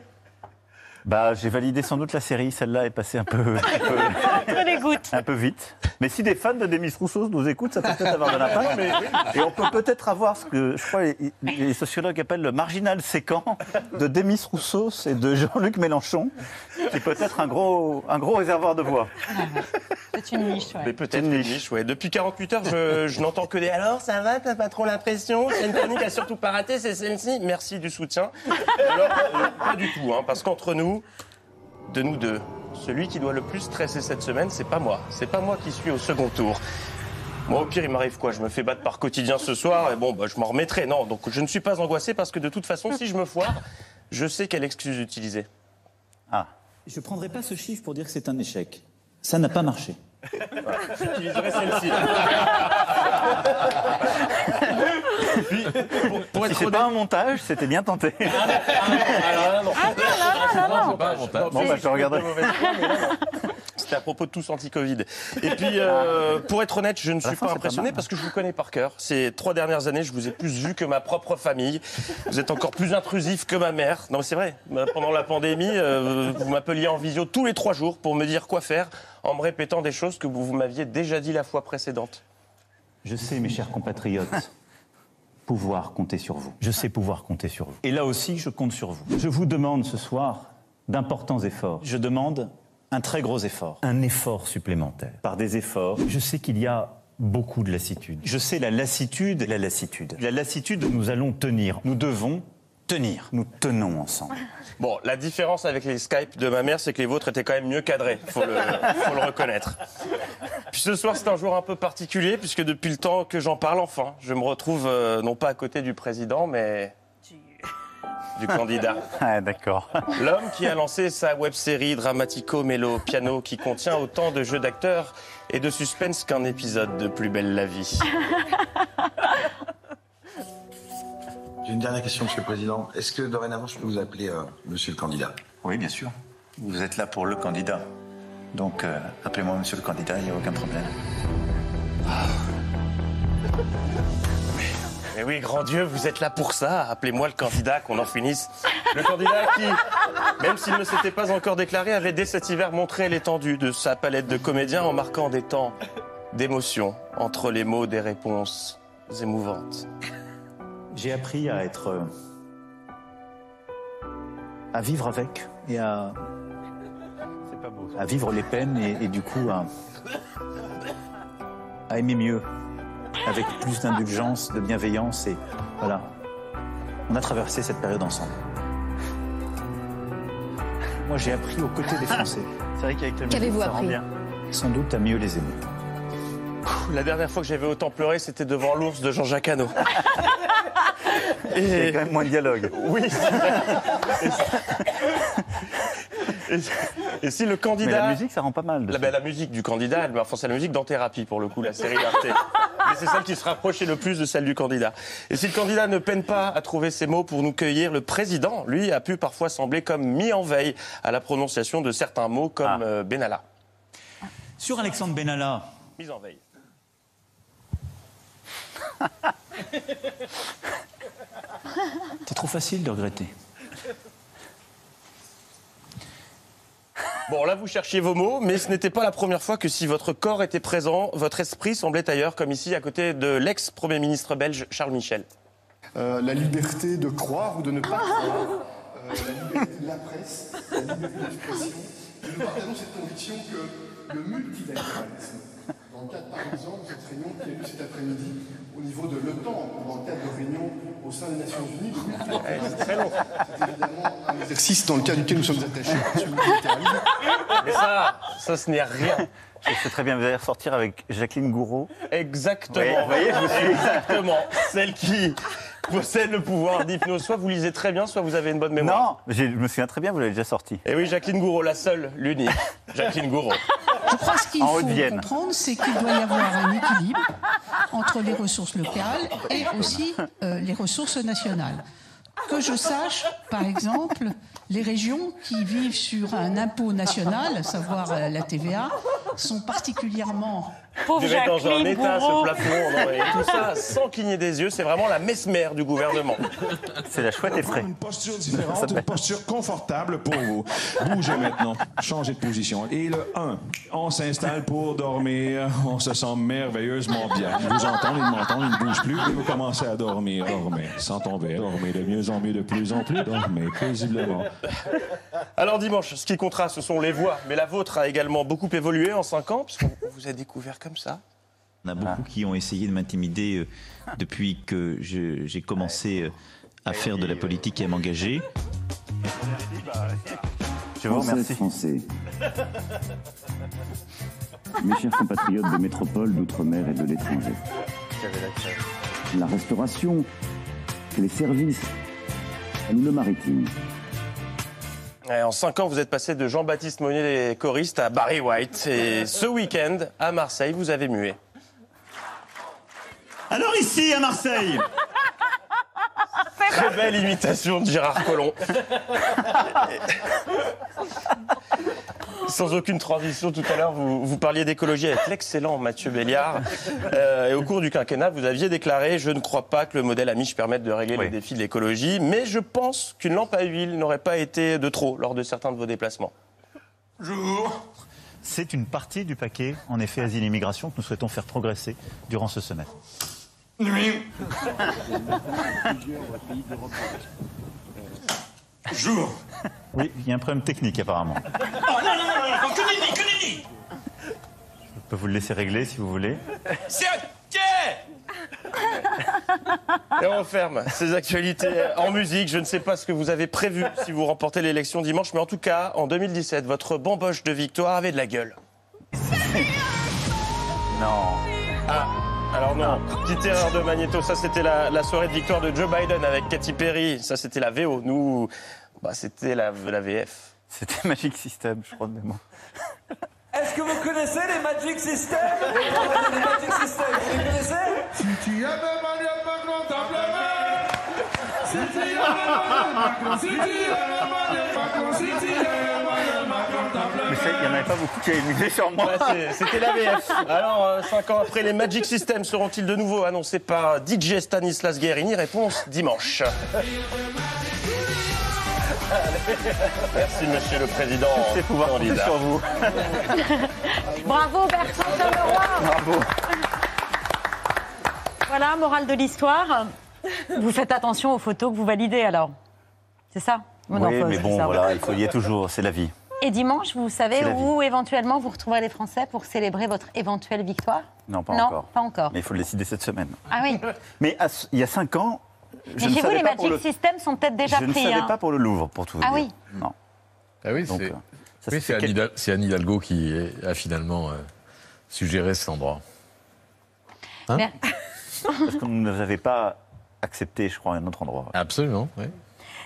Bah, j'ai validé sans doute la série. Celle-là est passée un peu, (laughs) un peu, les gouttes. un peu vite. Mais si des fans de Demis Roussos nous écoutent, ça peut peut-être avoir de l'impact. (laughs) Et on peut peut-être avoir ce que je crois les, les sociologues appellent le marginal séquent de Demis Roussos et de Jean-Luc Mélenchon, qui peut être un gros, un gros réservoir de voix. C'est une niche, ouais. Mais peut-être une niche, ouais. Depuis 48 heures, je, je n'entends que des alors ça va, t'as pas trop l'impression? C'est une chronique à surtout pas rater, c'est celle-ci. Merci du soutien. Alors, euh, pas du tout, hein, parce qu'entre nous, de nous deux, celui qui doit le plus stresser cette semaine, c'est pas moi. C'est pas moi qui suis au second tour. Moi, au pire, il m'arrive quoi? Je me fais battre par quotidien ce soir, et bon, bah, je m'en remettrai. Non, donc je ne suis pas angoissé parce que de toute façon, si je me foire, Je sais quelle excuse utiliser. Ah. Je ne prendrai pas ce chiffre pour dire que c'est un échec. Ça n'a pas marché. (laughs) J'utiliserai celle-ci. Puis, pour, pour Si c'est pas un montage, c'était bien tenté. Ah non, non, non. Ah non, non, non, C'est pas un montage. Bon, bah, je regarderai. de mauvaise foi, mais là, non. C'était à propos de tous anti-Covid. Et puis, euh, pour être honnête, je ne suis fin, pas impressionné parce que je vous connais par cœur. Ces trois dernières années, je vous ai plus vu que ma propre famille. Vous êtes encore plus intrusif que ma mère. Non, mais c'est vrai. Pendant la pandémie, euh, vous m'appeliez en visio tous les trois jours pour me dire quoi faire en me répétant des choses que vous, vous m'aviez déjà dit la fois précédente. Je sais, mes chers compatriotes, (laughs) pouvoir compter sur vous. Je sais pouvoir compter sur vous. Et là aussi, je compte sur vous. Je vous demande ce soir d'importants efforts. Je demande un très gros effort. Un effort supplémentaire. Par des efforts, je sais qu'il y a beaucoup de lassitude. Je sais la lassitude. La lassitude. La lassitude, nous allons tenir. Nous devons tenir. Nous tenons ensemble. (laughs) Bon, la différence avec les Skype de ma mère, c'est que les vôtres étaient quand même mieux cadrés, faut le, (laughs) faut le reconnaître. Puis ce soir, c'est un jour un peu particulier, puisque depuis le temps que j'en parle, enfin, je me retrouve euh, non pas à côté du président, mais du candidat. (laughs) Ah, d'accord. L'homme qui a lancé sa web-série Dramatico Mélo Piano, qui contient autant de jeux d'acteurs et de suspense qu'un épisode de Plus belle la vie. J'ai une dernière question, Monsieur le Président. Est-ce que dorénavant, je peux vous appeler euh, Monsieur le candidat? Oui, bien sûr. Vous êtes là pour le candidat. Donc, euh, appelez-moi monsieur le candidat, il n'y a aucun problème. Mais oui, grand Dieu, vous êtes là pour ça. Appelez-moi le candidat, qu'on en finisse. Le candidat qui, même s'il ne s'était pas encore déclaré, avait dès cet hiver montré l'étendue de sa palette de comédiens en marquant des temps d'émotion entre les mots des réponses émouvantes. J'ai appris à être. euh, à vivre avec et à. à vivre les peines et, et du coup à. à aimer mieux. Avec plus d'indulgence, de bienveillance et. voilà. On a traversé cette période ensemble. Moi, j'ai appris aux côtés des Français. C'est vrai qu'avec la musique, Qu'avez-vous ça rend appris bien. Sans doute à mieux les aimer. La dernière fois que j'avais autant pleuré, c'était devant l'ours de Jean-Jacques Hano. (laughs) Il y a quand même moins de dialogue. Oui. (laughs) Et, et- et si le Mais candidat. la musique, ça rend pas mal. La, ben, la musique du candidat, elle, enfin, c'est la musique dans Thérapie pour le coup, la série Arte. (laughs) Mais c'est celle qui se rapprochait le plus de celle du candidat. Et si le candidat ne peine pas à trouver ses mots pour nous cueillir, le président, lui, a pu parfois sembler comme mis en veille à la prononciation de certains mots comme euh, Benalla. Sur Alexandre Benalla, Mise en veille. (laughs) c'est trop facile de regretter. Bon, là, vous cherchiez vos mots, mais ce n'était pas la première fois que si votre corps était présent, votre esprit semblait ailleurs, comme ici, à côté de l'ex-premier ministre belge Charles Michel. Euh, la liberté de croire ou de ne pas croire, euh, la liberté de la presse, la liberté d'expression. Nous partageons cette conviction que le multilatéralisme, dans le cadre par exemple cette réunion qui a lieu cet après-midi au niveau de l'OTAN, dans le cadre de réunions au sein des Nations Unies, (laughs) c'est très long. c'est évidemment un exercice dans le cadre duquel nous sommes attachés. (laughs) Mais ça, ça, ce n'est rien. Je sais très bien, vous allez ressortir avec Jacqueline Gouraud. Exactement. Oui, vous voyez, je suis- Exactement. Celle qui possède le pouvoir d'hypnose. Soit vous lisez très bien, soit vous avez une bonne mémoire. Non, je me souviens très bien, vous l'avez déjà sorti. Et oui, Jacqueline Gouraud, la seule, l'unique. Jacqueline Gouraud. Je crois ce qu'il faut comprendre, c'est qu'il doit y avoir un équilibre entre les ressources locales et aussi euh, les ressources nationales. Que je sache, par exemple, les régions qui vivent sur un impôt national, à savoir euh, la TVA, sont particulièrement Vous devez être dans un état, ce plafond. non, et tout ça, sans cligner des yeux, c'est vraiment la mesmer du gouvernement. C'est la chouette effraie. Une posture différente, une posture confortable pour vous. Bougez maintenant, changez de position. Et le 1, on s'installe pour dormir, on se sent merveilleusement bien. Je vous entends, il m'entend, il ne bouge plus, et vous commencez à dormir, dormez, sans tomber, dormez de mieux en mieux, de plus en plus, dormez paisiblement. Alors dimanche, ce qui comptera, ce sont les voix. Mais la vôtre a également beaucoup évolué en 5 ans, puisqu'on vous a découvert comme ça. Il y en a beaucoup qui ont essayé de m'intimider euh, depuis que je- j'ai commencé euh, à faire de la politique et à m'engager. Je vous remercie. Français. Mes chers compatriotes de métropole, d'outre-mer et de l'étranger. La restauration, les services, le maritime, en 5 ans, vous êtes passé de Jean-Baptiste Monnier, les choristes, à Barry White. Et ce week-end, à Marseille, vous avez mué. Alors ici, à Marseille Très belle imitation de Gérard Collomb. (laughs) Sans aucune transition, tout à l'heure, vous, vous parliez d'écologie avec l'excellent Mathieu Béliard. Euh, et au cours du quinquennat, vous aviez déclaré Je ne crois pas que le modèle Amish permette de régler les défis de l'écologie, mais je pense qu'une lampe à huile n'aurait pas été de trop lors de certains de vos déplacements. Jour C'est une partie du paquet, en effet, asile et immigration, que nous souhaitons faire progresser durant ce semestre. Nuit. Jour. Oui, il y a un problème technique apparemment. Oh non, non, non, non, non, que Je peux vous le laisser régler si vous voulez. C'est ok Et on ferme ces actualités en musique. Je ne sais pas ce que vous avez prévu si vous remportez l'élection dimanche, mais en tout cas, en 2017, votre bamboche de victoire avait de la gueule. Non. Ah, alors non, petite erreur de Magneto. Ça, c'était la, la soirée de victoire de Joe Biden avec Katy Perry. Ça, c'était la VO. Nous, bah, c'était la, la VF. C'était Magic System, je crois de mémoire. Est-ce que vous connaissez les Magic Systems? Les Magic Systems, vous les connaissez? Si tu avais Emmanuel Macron, t'appelais Si tu avais Emmanuel Macron, si tu avais Emmanuel Macron, si tu Macron, t'appelais Mais ça, il n'y en avait pas beaucoup qui avaient misé sur moi. Ouais, c'est- C'était la VF. Alors, 5 ans après, les Magic Systems seront-ils de nouveau annoncés par DJ Stanislas Guérini? Réponse dimanche. (laughs) Merci, monsieur le président. C'est pouvoir compter sur vous. (laughs) Bravo Bertrand Chameroy Bravo. Voilà, morale de l'histoire. Vous faites attention aux photos que vous validez alors. C'est ça Oui, mais bon, ça. voilà, il faut y être toujours, c'est la vie. Et dimanche, vous savez où éventuellement vous retrouverez les Français pour célébrer votre éventuelle victoire Non, pas Non, encore. pas encore. Mais il faut le décider cette semaine. Ah oui. Mais il y a cinq ans, Mais ne chez vous, les Magic le... Systems sont peut-être déjà je ne pris. savais hein. pas pour le Louvre, pour tout vous Ah dire. oui. Non. Ah oui, Donc, c'est euh, oui, Anne, quel- Hidalgo qui a finalement euh, suggéré cet endroit. Hein Parce qu'on ne nous avait pas accepté, je crois, un autre endroit. Absolument, oui.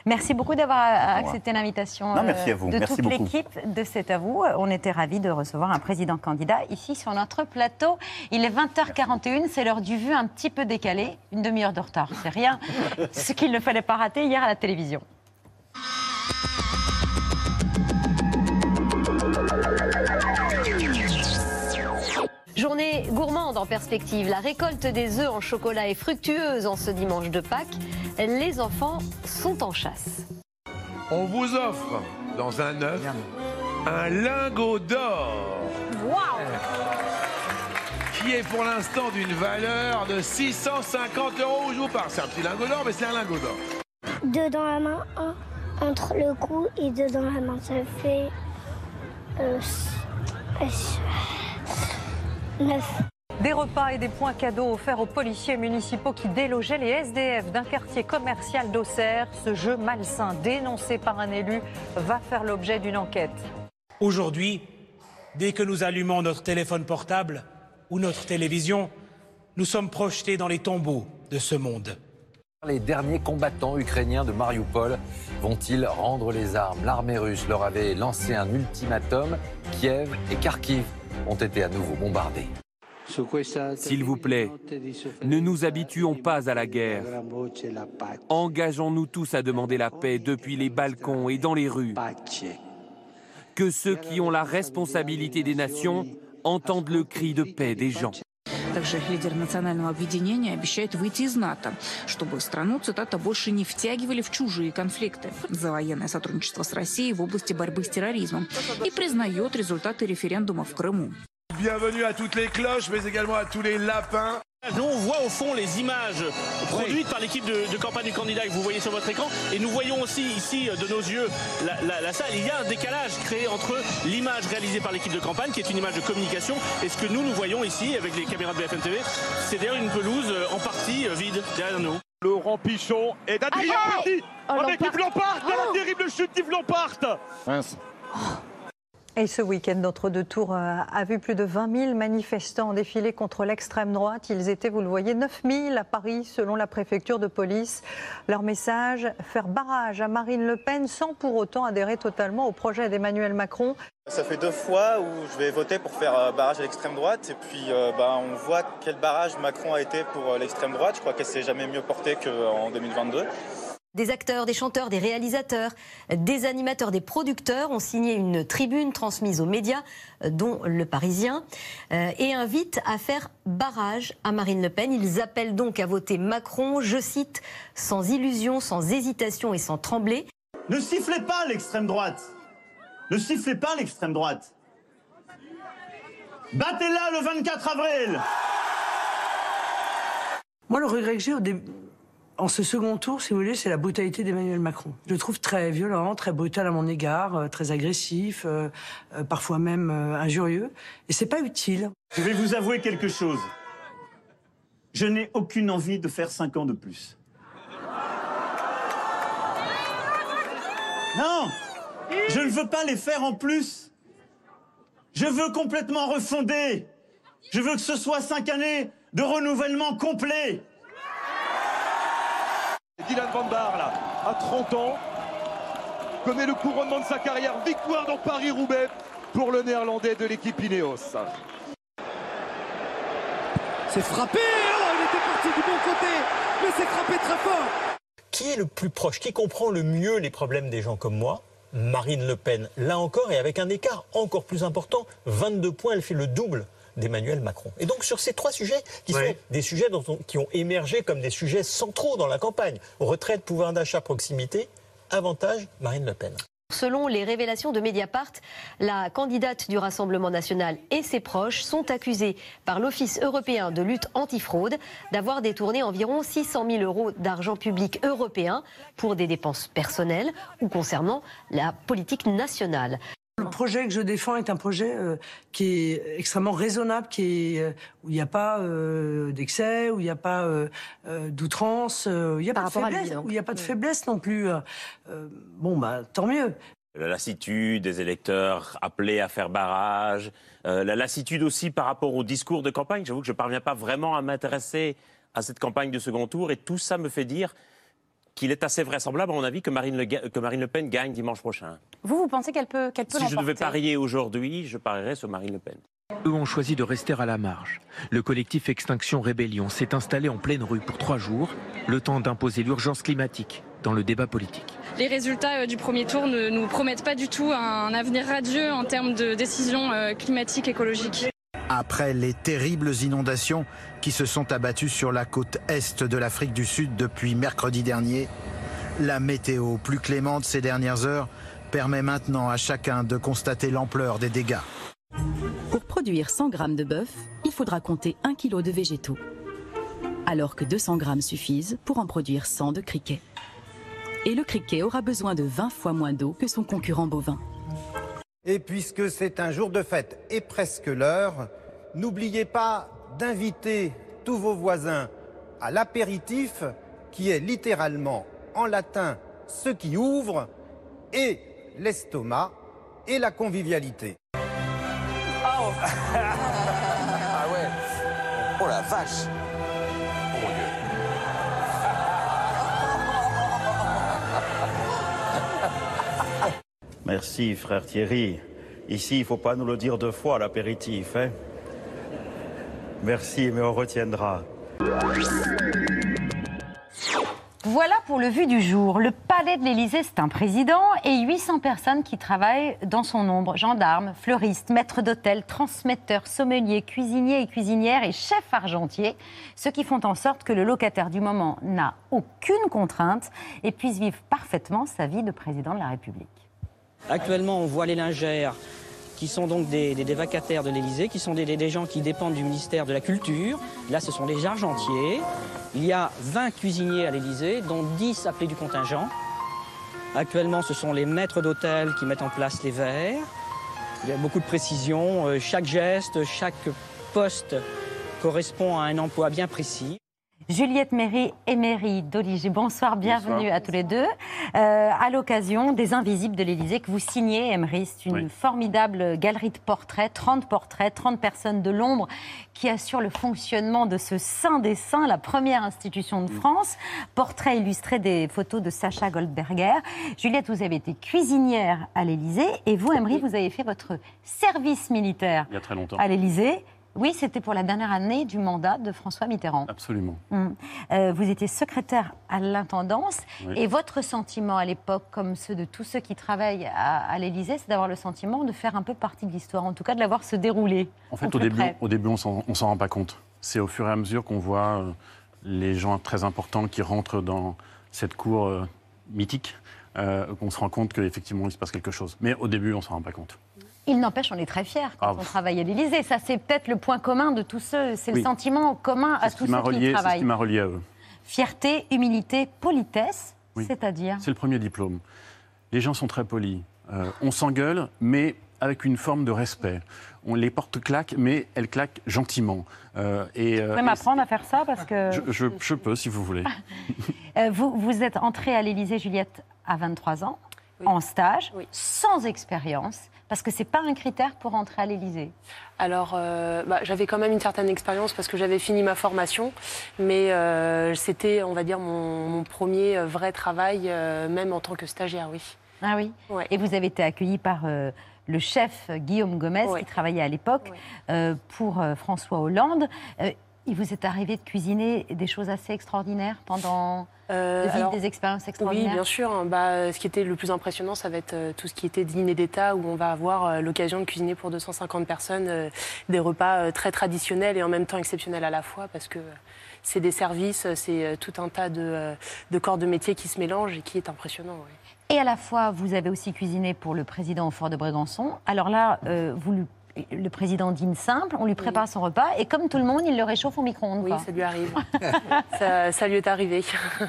Merci beaucoup d'avoir euh, accepté l'invitation Non, merci à vous. de Merci toute l'équipe de C'est à vous. On était ravis de recevoir un président candidat ici sur notre plateau. Il est 20h41, c'est l'heure du vu un petit peu décalé, une demi-heure de retard, c'est rien. (laughs) Ce qu'il ne fallait pas rater hier à la télévision. Journée gourmande en perspective. La récolte des œufs en chocolat est fructueuse en ce dimanche de Pâques. Les enfants sont en chasse. On vous offre dans un œuf un lingot d'or qui est pour l'instant d'une valeur de 650 euros. Je vous parle, c'est un petit lingot d'or, mais c'est un lingot d'or. Deux dans la main, un entre le cou et deux dans la main. Ça fait. euh, s- euh, neuf. Des repas et des points cadeaux offerts aux policiers municipaux qui délogeaient les SDF d'un quartier commercial d'Auxerre. Ce jeu malsain dénoncé par un élu va faire l'objet d'une enquête. Aujourd'hui, dès que nous allumons notre téléphone portable ou notre télévision, nous sommes projetés dans les tombeaux de ce monde. Les derniers combattants ukrainiens de Mariupol vont-ils rendre les armes? L'armée russe leur avait lancé un ultimatum. Kiev et Kharkiv ont été à nouveau bombardés. S'il vous plaît, ne nous habituons pas à la guerre. Engageons-nous tous à demander la paix depuis les balcons et dans les rues. Que ceux qui ont la responsabilité des nations entendent le cri de paix des gens. Также лидер национального объединения обещает выйти из НАТО, чтобы страну, цитата, больше не втягивали в чужие конфликты за военное сотрудничество с Россией в области борьбы с терроризмом и признает результаты референдума в Крыму. Bienvenue à toutes les cloches, mais également à tous les lapins. Nous, on voit au fond les images produites par l'équipe de, de campagne du candidat que vous voyez sur votre écran. Et nous voyons aussi ici, de nos yeux, la, la- la salle. Il y a un décalage créé entre l'image réalisée par l'équipe de campagne, qui est une image de communication, et ce que nous, nous voyons ici avec les caméras de BFM TV. C'est d'ailleurs une pelouse euh, en partie euh, vide derrière nous. Laurent Pichon et d'Adrien Petit Oh, en équipe Lampard de la terrible chute d'Yves Lampard Et Et ce week-end, notre deux tours euh, a vu plus de 20 000 manifestants défiler contre l'extrême droite. Ils étaient, vous le voyez, 9 000 à Paris, selon la préfecture de police. Leur message faire barrage à Marine Le Pen sans pour autant adhérer totalement au projet d'Emmanuel Macron. Ça fait deux fois où je vais voter pour faire euh, barrage à l'extrême droite et puis euh, bah, on voit quel barrage Macron a été pour l'extrême droite. Je crois qu'elle s'est jamais mieux portée qu'en 2022. Des acteurs, des chanteurs, des réalisateurs, des animateurs, des producteurs ont signé une tribune transmise aux médias, euh, dont Le Parisien, euh, et invitent à faire barrage à Marine Le Pen. Ils appellent donc à voter Macron, je cite, sans illusion, sans hésitation et sans trembler. Ne sifflez pas l'extrême droite. Ne sifflez pas l'extrême droite. Battez-la le 24 avril. Moi, le regret que j'ai au début, en ce second tour, si vous voulez, c'est la brutalité d'Emmanuel Macron. Je le trouve très violent, très brutal à mon égard, euh, très agressif, euh, euh, parfois même injurieux. Et c'est pas utile. Je vais vous avouer quelque chose. Je n'ai aucune envie de faire 5 ans de plus. Non Je ne veux pas les faire en plus. Je veux complètement refonder. Je veux que ce soit 5 années de renouvellement complet. Dylan Van Baar, là, à 30 ans, connaît le couronnement de sa carrière. Victoire dans Paris-Roubaix pour le néerlandais de l'équipe Ineos. C'est frappé Oh, il était parti du bon côté, mais c'est frappé très fort Qui est le plus proche Qui comprend le mieux les problèmes des gens comme moi? Marine Le Pen. Là encore, et avec un écart encore plus important, 22 points, elle fait le double d'Emmanuel Macron. Et donc sur ces trois sujets, qui sont des sujets dont on- qui ont émergé comme des sujets centraux dans la campagne, retraite, pouvoir d'achat, proximité, avantage Marine Le Pen. Selon les révélations de Mediapart, la candidate du Rassemblement national et ses proches sont accusés par l'Office européen de lutte antifraude d'avoir détourné environ 600 000 euros d'argent public européen pour des dépenses personnelles ou concernant la politique nationale. Le projet que je défends est un projet euh, qui est extrêmement raisonnable, qui est, euh, où il n'y a pas euh, d'excès, où il n'y a pas d'outrance, où il n'y a, pas de lui, faiblesse- donc. où il n'y a pas de faiblesse non plus. Bon, bah, tant mieux. La lassitude des électeurs appelés à faire barrage, euh, la lassitude aussi par rapport au discours de campagne. J'avoue que je ne parviens pas vraiment à m'intéresser à cette campagne de second tour et tout ça me fait dire qu'il est assez vraisemblable, à mon avis, que Marine Le, que Marine Le Pen gagne dimanche prochain. Vous, vous pensez qu'elle peut, qu'elle peut Si je devais parier aujourd'hui, je parierais sur Marine Le Pen. Eux ont choisi de rester à la marge. Le collectif Extinction Rébellion s'est installé en pleine rue pour trois jours, le temps d'imposer l'urgence climatique dans le débat politique. Les résultats euh, du premier tour ne nous promettent pas du tout un avenir radieux en termes de décisions euh, climatiques, écologiques. Après les terribles inondations qui se sont abattues sur la côte est de l'Afrique du Sud depuis mercredi dernier, la météo plus clémente ces dernières heures permet maintenant à chacun de constater l'ampleur des dégâts. Pour produire 100 grammes de bœuf, il faudra compter 1 kg de végétaux, alors que 200 grammes suffisent pour en produire 100 de criquets. Et le criquet aura besoin de 20 fois moins d'eau que son concurrent bovin. Et puisque c'est un jour de fête et presque l'heure, n'oubliez pas d'inviter tous vos voisins à l'apéritif qui est littéralement en latin ce qui ouvre et l'estomac et la convivialité. (laughs) Ah ouais. Oh la vache. Merci, frère Thierry. Ici, il ne faut pas nous le dire deux fois, l'apéritif. Hein Merci, mais on retiendra. Voilà pour le vu du jour. Le palais de l'Élysée, c'est un président et 800 personnes qui travaillent dans son ombre. Gendarmes, fleuristes, maîtres d'hôtel, transmetteurs, sommeliers, cuisiniers et cuisinières et chefs argentiers. Ceux qui font en sorte que le locataire du moment n'a aucune contrainte et puisse vivre parfaitement sa vie de président de la République. Actuellement, on voit les lingères qui sont donc des, des- des vacataires de l'Élysée, qui sont des, des- des gens qui dépendent du ministère de la Culture. Là, ce sont les argentiers. Il y a 20 cuisiniers à l'Élysée, dont 10 appelés du contingent. Actuellement, ce sont les maîtres d'hôtel qui mettent en place les verres. Il y a beaucoup de précision. Euh, Chaque geste, chaque poste correspond à un emploi bien précis. Juliette Méry et Méry d'Oliger. Bonsoir, bienvenue à tous les deux. Euh, à l'occasion des Invisibles de l'Élysée que vous signez, Emery, c'est une formidable galerie de portraits, 30 portraits, 30 personnes de l'ombre qui assurent le fonctionnement de ce Saint des Saints, la première institution de France. Portraits illustrés des photos de Sacha Goldberger. Juliette, vous avez été cuisinière à l'Élysée et vous, Emery, vous avez fait votre service militaire Il y a très longtemps. à l'Élysée. Oui, c'était pour la dernière année du mandat de François Mitterrand. Absolument. Mm. Euh, vous étiez secrétaire à l'intendance Oui. et votre sentiment à l'époque, comme ceux de tous ceux qui travaillent à, à l'Élysée, c'est d'avoir le sentiment de faire un peu partie de l'histoire, en tout cas de l'avoir se dérouler. En fait, au début, près. au début, on s'en rend pas compte. C'est au fur et à mesure qu'on voit euh, les gens très importants qui rentrent dans cette cour euh, mythique euh, qu'on se rend compte qu'effectivement, il se passe quelque chose. Mais au début, on s'en rend pas compte. Il n'empêche, on est très fiers quand Ah, on travaille à l'Élysée. Ça, c'est peut-être le point commun de tous ceux, c'est le sentiment commun à Ce tous qui ceux m'a qui y relié, c'est ce travaillent. qui m'a relié à eux. Fierté, humilité, politesse, Oui. c'est-à-dire C'est le premier diplôme. Les gens sont très polis. Euh, on s'engueule, mais avec une forme de respect. On les portes claquent, mais elles claquent gentiment. Euh, et, Vous euh, pouvez et m'apprendre à faire ça parce que je, je- je peux, si vous voulez. (laughs) Euh, vous, vous êtes entrée à l'Élysée, Juliette, à 23 ans, en stage, sans expérience, parce que c'est pas un critère pour entrer à l'Élysée. Alors, euh, bah, j'avais quand même une certaine expérience parce que j'avais fini ma formation, mais euh, c'était, on va dire, mon, mon premier euh, vrai travail, euh, même en tant que stagiaire, oui. Ah oui Et vous avez été accueillie par le chef Guillaume Gomez, qui travaillait à l'époque pour François Hollande. Il vous est arrivé de cuisiner des choses assez extraordinaires pendant. Euh, de alors, des expériences extraordinaires Oui, bien sûr. Bah, ce qui était le plus impressionnant, ça va être euh, tout ce qui était dîner d'État, où on va avoir euh, l'occasion de cuisiner pour 250 personnes euh, des repas très traditionnels et en même temps exceptionnels à la fois, parce que c'est des services, c'est tout un tas de, de corps de métier qui se mélangent et qui est impressionnant. oui. Et à la fois, vous avez aussi cuisiné pour le président au fort de Brégançon. Alors là, vous lui- le président dîne simple, on lui prépare son repas, et comme tout le monde, il le réchauffe au micro-ondes. Oui, quoi. ça lui arrive. (laughs) ça, ça lui est arrivé.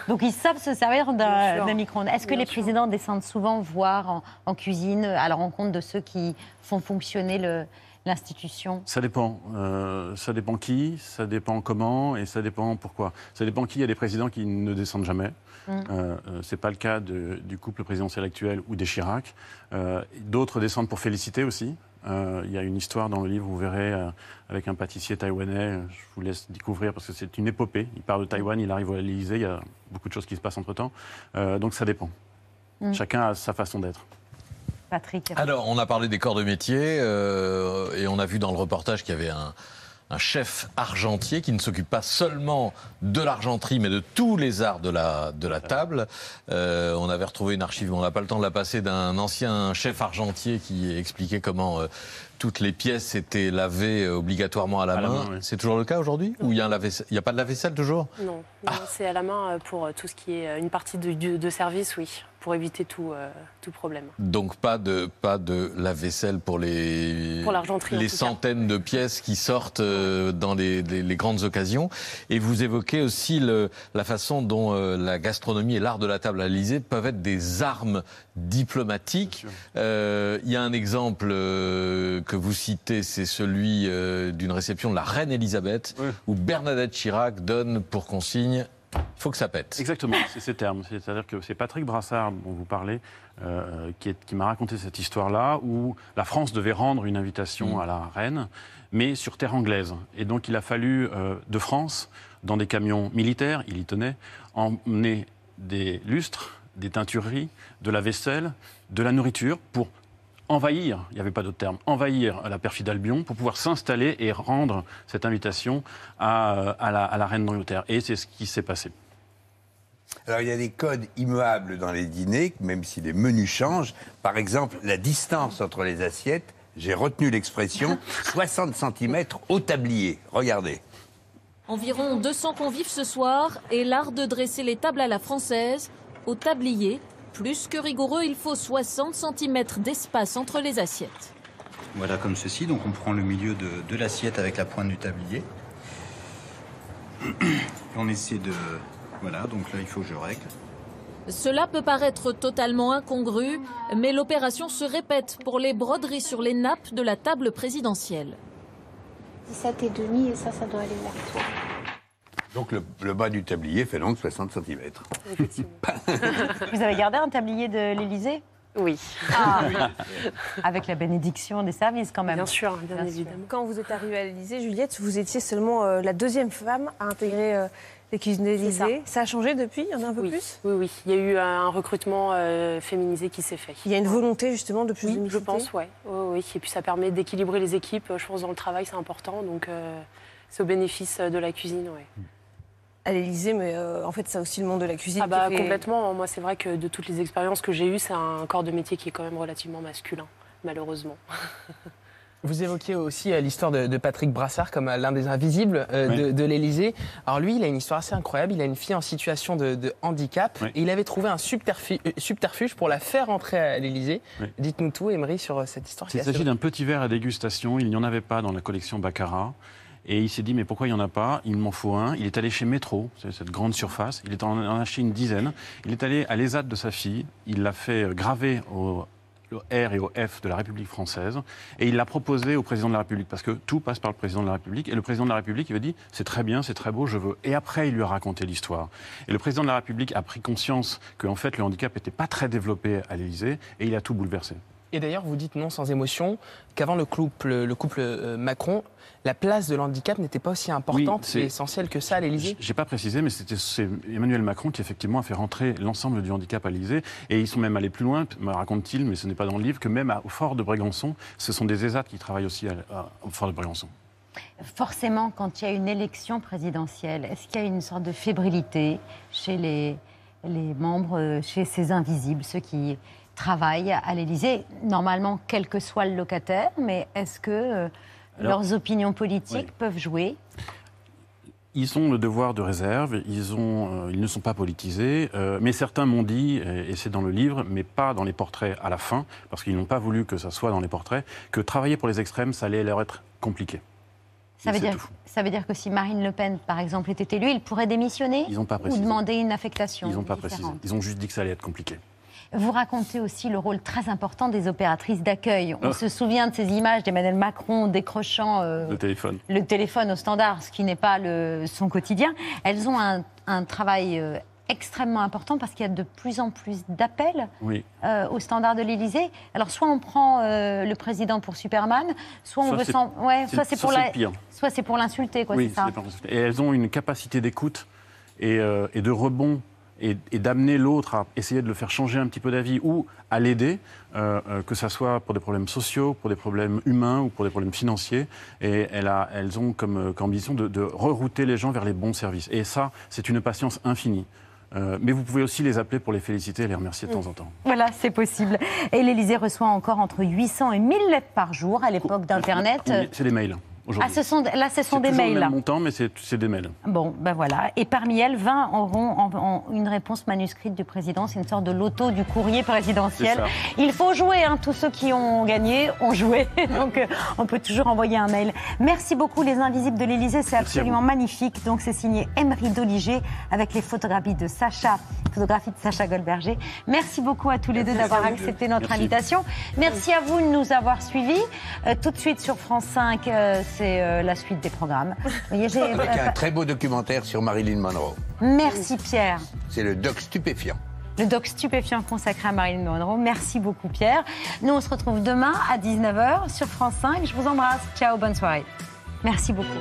Donc ils savent se servir d'un micro-ondes. Est-ce que Bien les sûr. présidents descendent souvent voir en, en cuisine à la rencontre de ceux qui font fonctionner le- l'institution? Ça dépend. Euh, ça dépend qui, ça dépend comment et ça dépend pourquoi. Ça dépend qui. Il y a des présidents qui ne descendent jamais. Mm. Euh, euh, c'est pas le cas de- du couple présidentiel actuel ou des Chirac. Euh, D'autres descendent pour féliciter aussi. Euh, Il y a une histoire dans le livre, vous verrez, euh, avec un pâtissier taïwanais. Je vous laisse découvrir parce que c'est une épopée. Il part de Taïwan, il arrive à l'Élysée. Il y a beaucoup de choses qui se passent entre temps. donc ça dépend. Mm. Chacun a sa façon d'être. Patrick Alors, on a parlé des corps de métier euh, et on a vu dans le reportage qu'il y avait un, un chef argentier qui ne s'occupe pas seulement de l'argenterie, mais de tous les arts de la, de la table. Euh, on avait retrouvé une archive, mais on n'a pas le temps de la passer, d'un ancien chef argentier qui expliquait comment euh, toutes les pièces étaient lavées euh, obligatoirement à la À main. main, oui. C'est toujours le cas aujourd'hui Ou il y a un lave-vaisselle- il n'y a pas de lave-vaisselle toujours? Non, non, c'est à la main pour tout ce qui est une partie de, de- de service, oui, pour éviter tout, euh, tout problème. Donc pas de pas de lave-vaisselle pour les Pour les centaines de pièces qui sortent euh, dans les, les- les grandes occasions. Et vous évoquez aussi le, la façon dont euh, la gastronomie et l'art de la table à l'Élysée peuvent être des armes diplomatiques. Euh, Il y a un exemple euh, que vous citez, c'est celui euh, d'une réception de la reine Elisabeth, où Bernadette Chirac donne pour consigne il faut que ça pète. Exactement, c'est ces termes. C'est-à-dire que c'est Patrick Brassard dont vous parlez euh, qui, m'a raconté cette histoire-là où la France devait rendre une invitation Mm. à la reine, mais sur terre anglaise. Et donc il a fallu euh, de France, dans des camions militaires, il y tenait, emmener des lustres, des teintureries, de la vaisselle, de la nourriture pour envahir, il n'y avait pas d'autre terme, envahir la perfide Albion pour pouvoir s'installer et rendre cette invitation à, à la, à la reine d'Angleterre. Et c'est ce qui s'est passé. Alors, il y a des codes immuables dans les dîners, même si les menus changent. Par exemple, la distance entre les assiettes, j'ai retenu l'expression (laughs) 60 cm au tablier. Regardez. Environ 200 convives ce soir et l'art de dresser les tables à la française au tablier. Plus que rigoureux, il faut 60 cm d'espace entre les assiettes. Voilà, comme ceci. Donc on prend le milieu de, de l'assiette avec la pointe du tablier. On essaie de... Voilà, donc là il faut que je règle. Cela peut paraître totalement incongru, mais l'opération se répète pour les broderies sur les nappes de la table présidentielle. 17 et demi et ça, ça doit aller vers toi. Donc le, le bas du tablier fait donc 60 cm. (laughs) Vous avez gardé un tablier de l'Élysée? Oui. Ah, avec la bénédiction des services quand même. Bien sûr, bien, évidemment. Quand vous êtes arrivée à l'Élysée, Juliette, vous étiez seulement euh, la deuxième femme à intégrer euh, les cuisines de ça. l'Élysée. Ça. a changé depuis? Il y en a un peu Oui. plus? Oui, oui. Il y a eu un recrutement euh, féminisé qui s'est fait. Il y a une volonté justement de plus Oui, de je pense, ouais. Oui, oui. Et puis ça permet d'équilibrer les équipes. Je pense dans le travail, c'est important. Donc euh, c'est au bénéfice de la cuisine, ouais. À l'Élysée, mais euh, en fait, c'est aussi le monde de la cuisine. Ah bah qui fait- complètement. Moi, c'est vrai que de toutes les expériences que j'ai eues, c'est un corps de métier qui est quand même relativement masculin, malheureusement. (laughs) Vous évoquiez aussi euh, l'histoire de, de Patrick Brassard comme euh, l'un des invisibles euh, Oui. de, de l'Élysée. Alors lui, il a une histoire assez incroyable. Il a une fille en situation de, de handicap Oui. et il avait trouvé un subterfu- euh, subterfuge pour la faire entrer à l'Élysée. Oui. Dites-nous tout, Emery, sur cette histoire. Il s'agit d'un petit verre à dégustation. Il n'y en avait pas dans la collection Baccarat. Et il s'est dit, mais pourquoi il n'y en a pas? Il m'en faut un. Il est allé chez Métro, cette grande surface. Il est en en a acheté une dizaine. Il est allé à l'ESAT de sa fille. Il l'a fait graver au R et au F de la République française. Et il l'a proposé au président de la République, parce que tout passe par le président de la République. Et le président de la République, il va dit, c'est très bien, c'est très beau, je veux. Et après, il lui a raconté l'histoire. Et le président de la République a pris conscience qu'en fait, le handicap n'était pas très développé à l'Élysée, et il a tout bouleversé. Et d'ailleurs, vous dites non sans émotion qu'avant le couple, le couple euh, Macron, la place de l'handicap n'était pas aussi importante c'est- et essentielle que ça à l'Élysée. J'ai pas précisé, mais c'était c'est Emmanuel Macron qui effectivement a fait rentrer l'ensemble du handicap à l'Élysée. Et ils sont même allés plus loin, me raconte-t-il, mais ce n'est pas dans le livre, que même à- au fort de Brégançon, ce sont des ESAT qui travaillent aussi à- à- au fort de Brégançon. Forcément, quand il y a une élection présidentielle, est-ce qu'il y a une sorte de fébrilité chez les, les membres, euh, chez ces invisibles, ceux qui travaillent à l'Élysée Normalement, quel que soit le locataire, mais est-ce que euh, Alors, leurs opinions politiques oui. peuvent jouer? Ils ont le devoir de réserve, ils, ont, euh, ils ne sont pas politisés, euh, mais certains m'ont dit, et c'est dans le livre, mais pas dans les portraits à la fin, parce qu'ils n'ont pas voulu que ça soit dans les portraits, que travailler pour les extrêmes, ça allait leur être compliqué. ça veut, dire, ça veut dire que si Marine Le Pen, par exemple, était élue, il pourrait démissionner Ils n'ont pas ou demander une affectation Ils n'ont pas précisé. Ils ont juste dit que ça allait être compliqué. Vous racontez aussi le rôle très important des opératrices d'accueil. On Ah. se souvient de ces images d'Emmanuel Macron décrochant euh, Le téléphone. le téléphone au standard, ce qui n'est pas le- son quotidien. Elles ont un, un travail euh, extrêmement important parce qu'il y a de plus en plus d'appels Oui. euh, au standard de l'Élysée. Alors soit on prend euh, le président pour Superman, soit on Soit veut s'en... Ouais, soit c'est pour c'est la... le pire. Soit c'est pour l'insulter, quoi, oui, c'est ça. c'est pas possible. Et elles ont une capacité d'écoute et, euh, et de rebond et, et d'amener l'autre à essayer de le faire changer un petit peu d'avis ou à l'aider, euh, euh, que ce soit pour des problèmes sociaux, pour des problèmes humains ou pour des problèmes financiers. Et elle a, elles ont comme, euh, comme ambition de, de rerouter les gens vers les bons services. Et ça, c'est une patience infinie. Euh, mais vous pouvez aussi les appeler pour les féliciter et les remercier de temps en temps. Voilà, c'est possible. Et l'Élysée reçoit encore entre 800 et 1000 lettres par jour à l'époque d'Internet. C'est des mails Ah, ce sont, là, ce sont des mails. le même montant, mais c'est des mails. Bon, ben voilà. Et parmi elles, 20 auront en- en- une réponse manuscrite du président. C'est une sorte de loto du courrier présidentiel. Il faut jouer. hein. Tous ceux qui ont gagné ont joué. (laughs) Donc, euh, on peut toujours envoyer un mail. Merci beaucoup, les Invisibles de l'Élysée. C'est absolument magnifique. Donc, c'est signé Emery Doliger avec les photographies de Sacha, photographies de Sacha Goldberger. Merci beaucoup à tous les deux d'avoir accepté notre Merci. invitation. Merci à vous de nous avoir suivis. Euh, tout de suite sur France 5, euh, c'est euh, la suite des programmes. Vous voyez, (laughs) Avec euh, un très beau documentaire sur Marilyn Monroe. Merci Pierre. C'est le doc stupéfiant. Le doc stupéfiant consacré à Marilyn Monroe. Merci beaucoup Pierre. Nous on se retrouve demain à 19h sur France 5. Je vous embrasse. Ciao, bonne soirée. Merci beaucoup.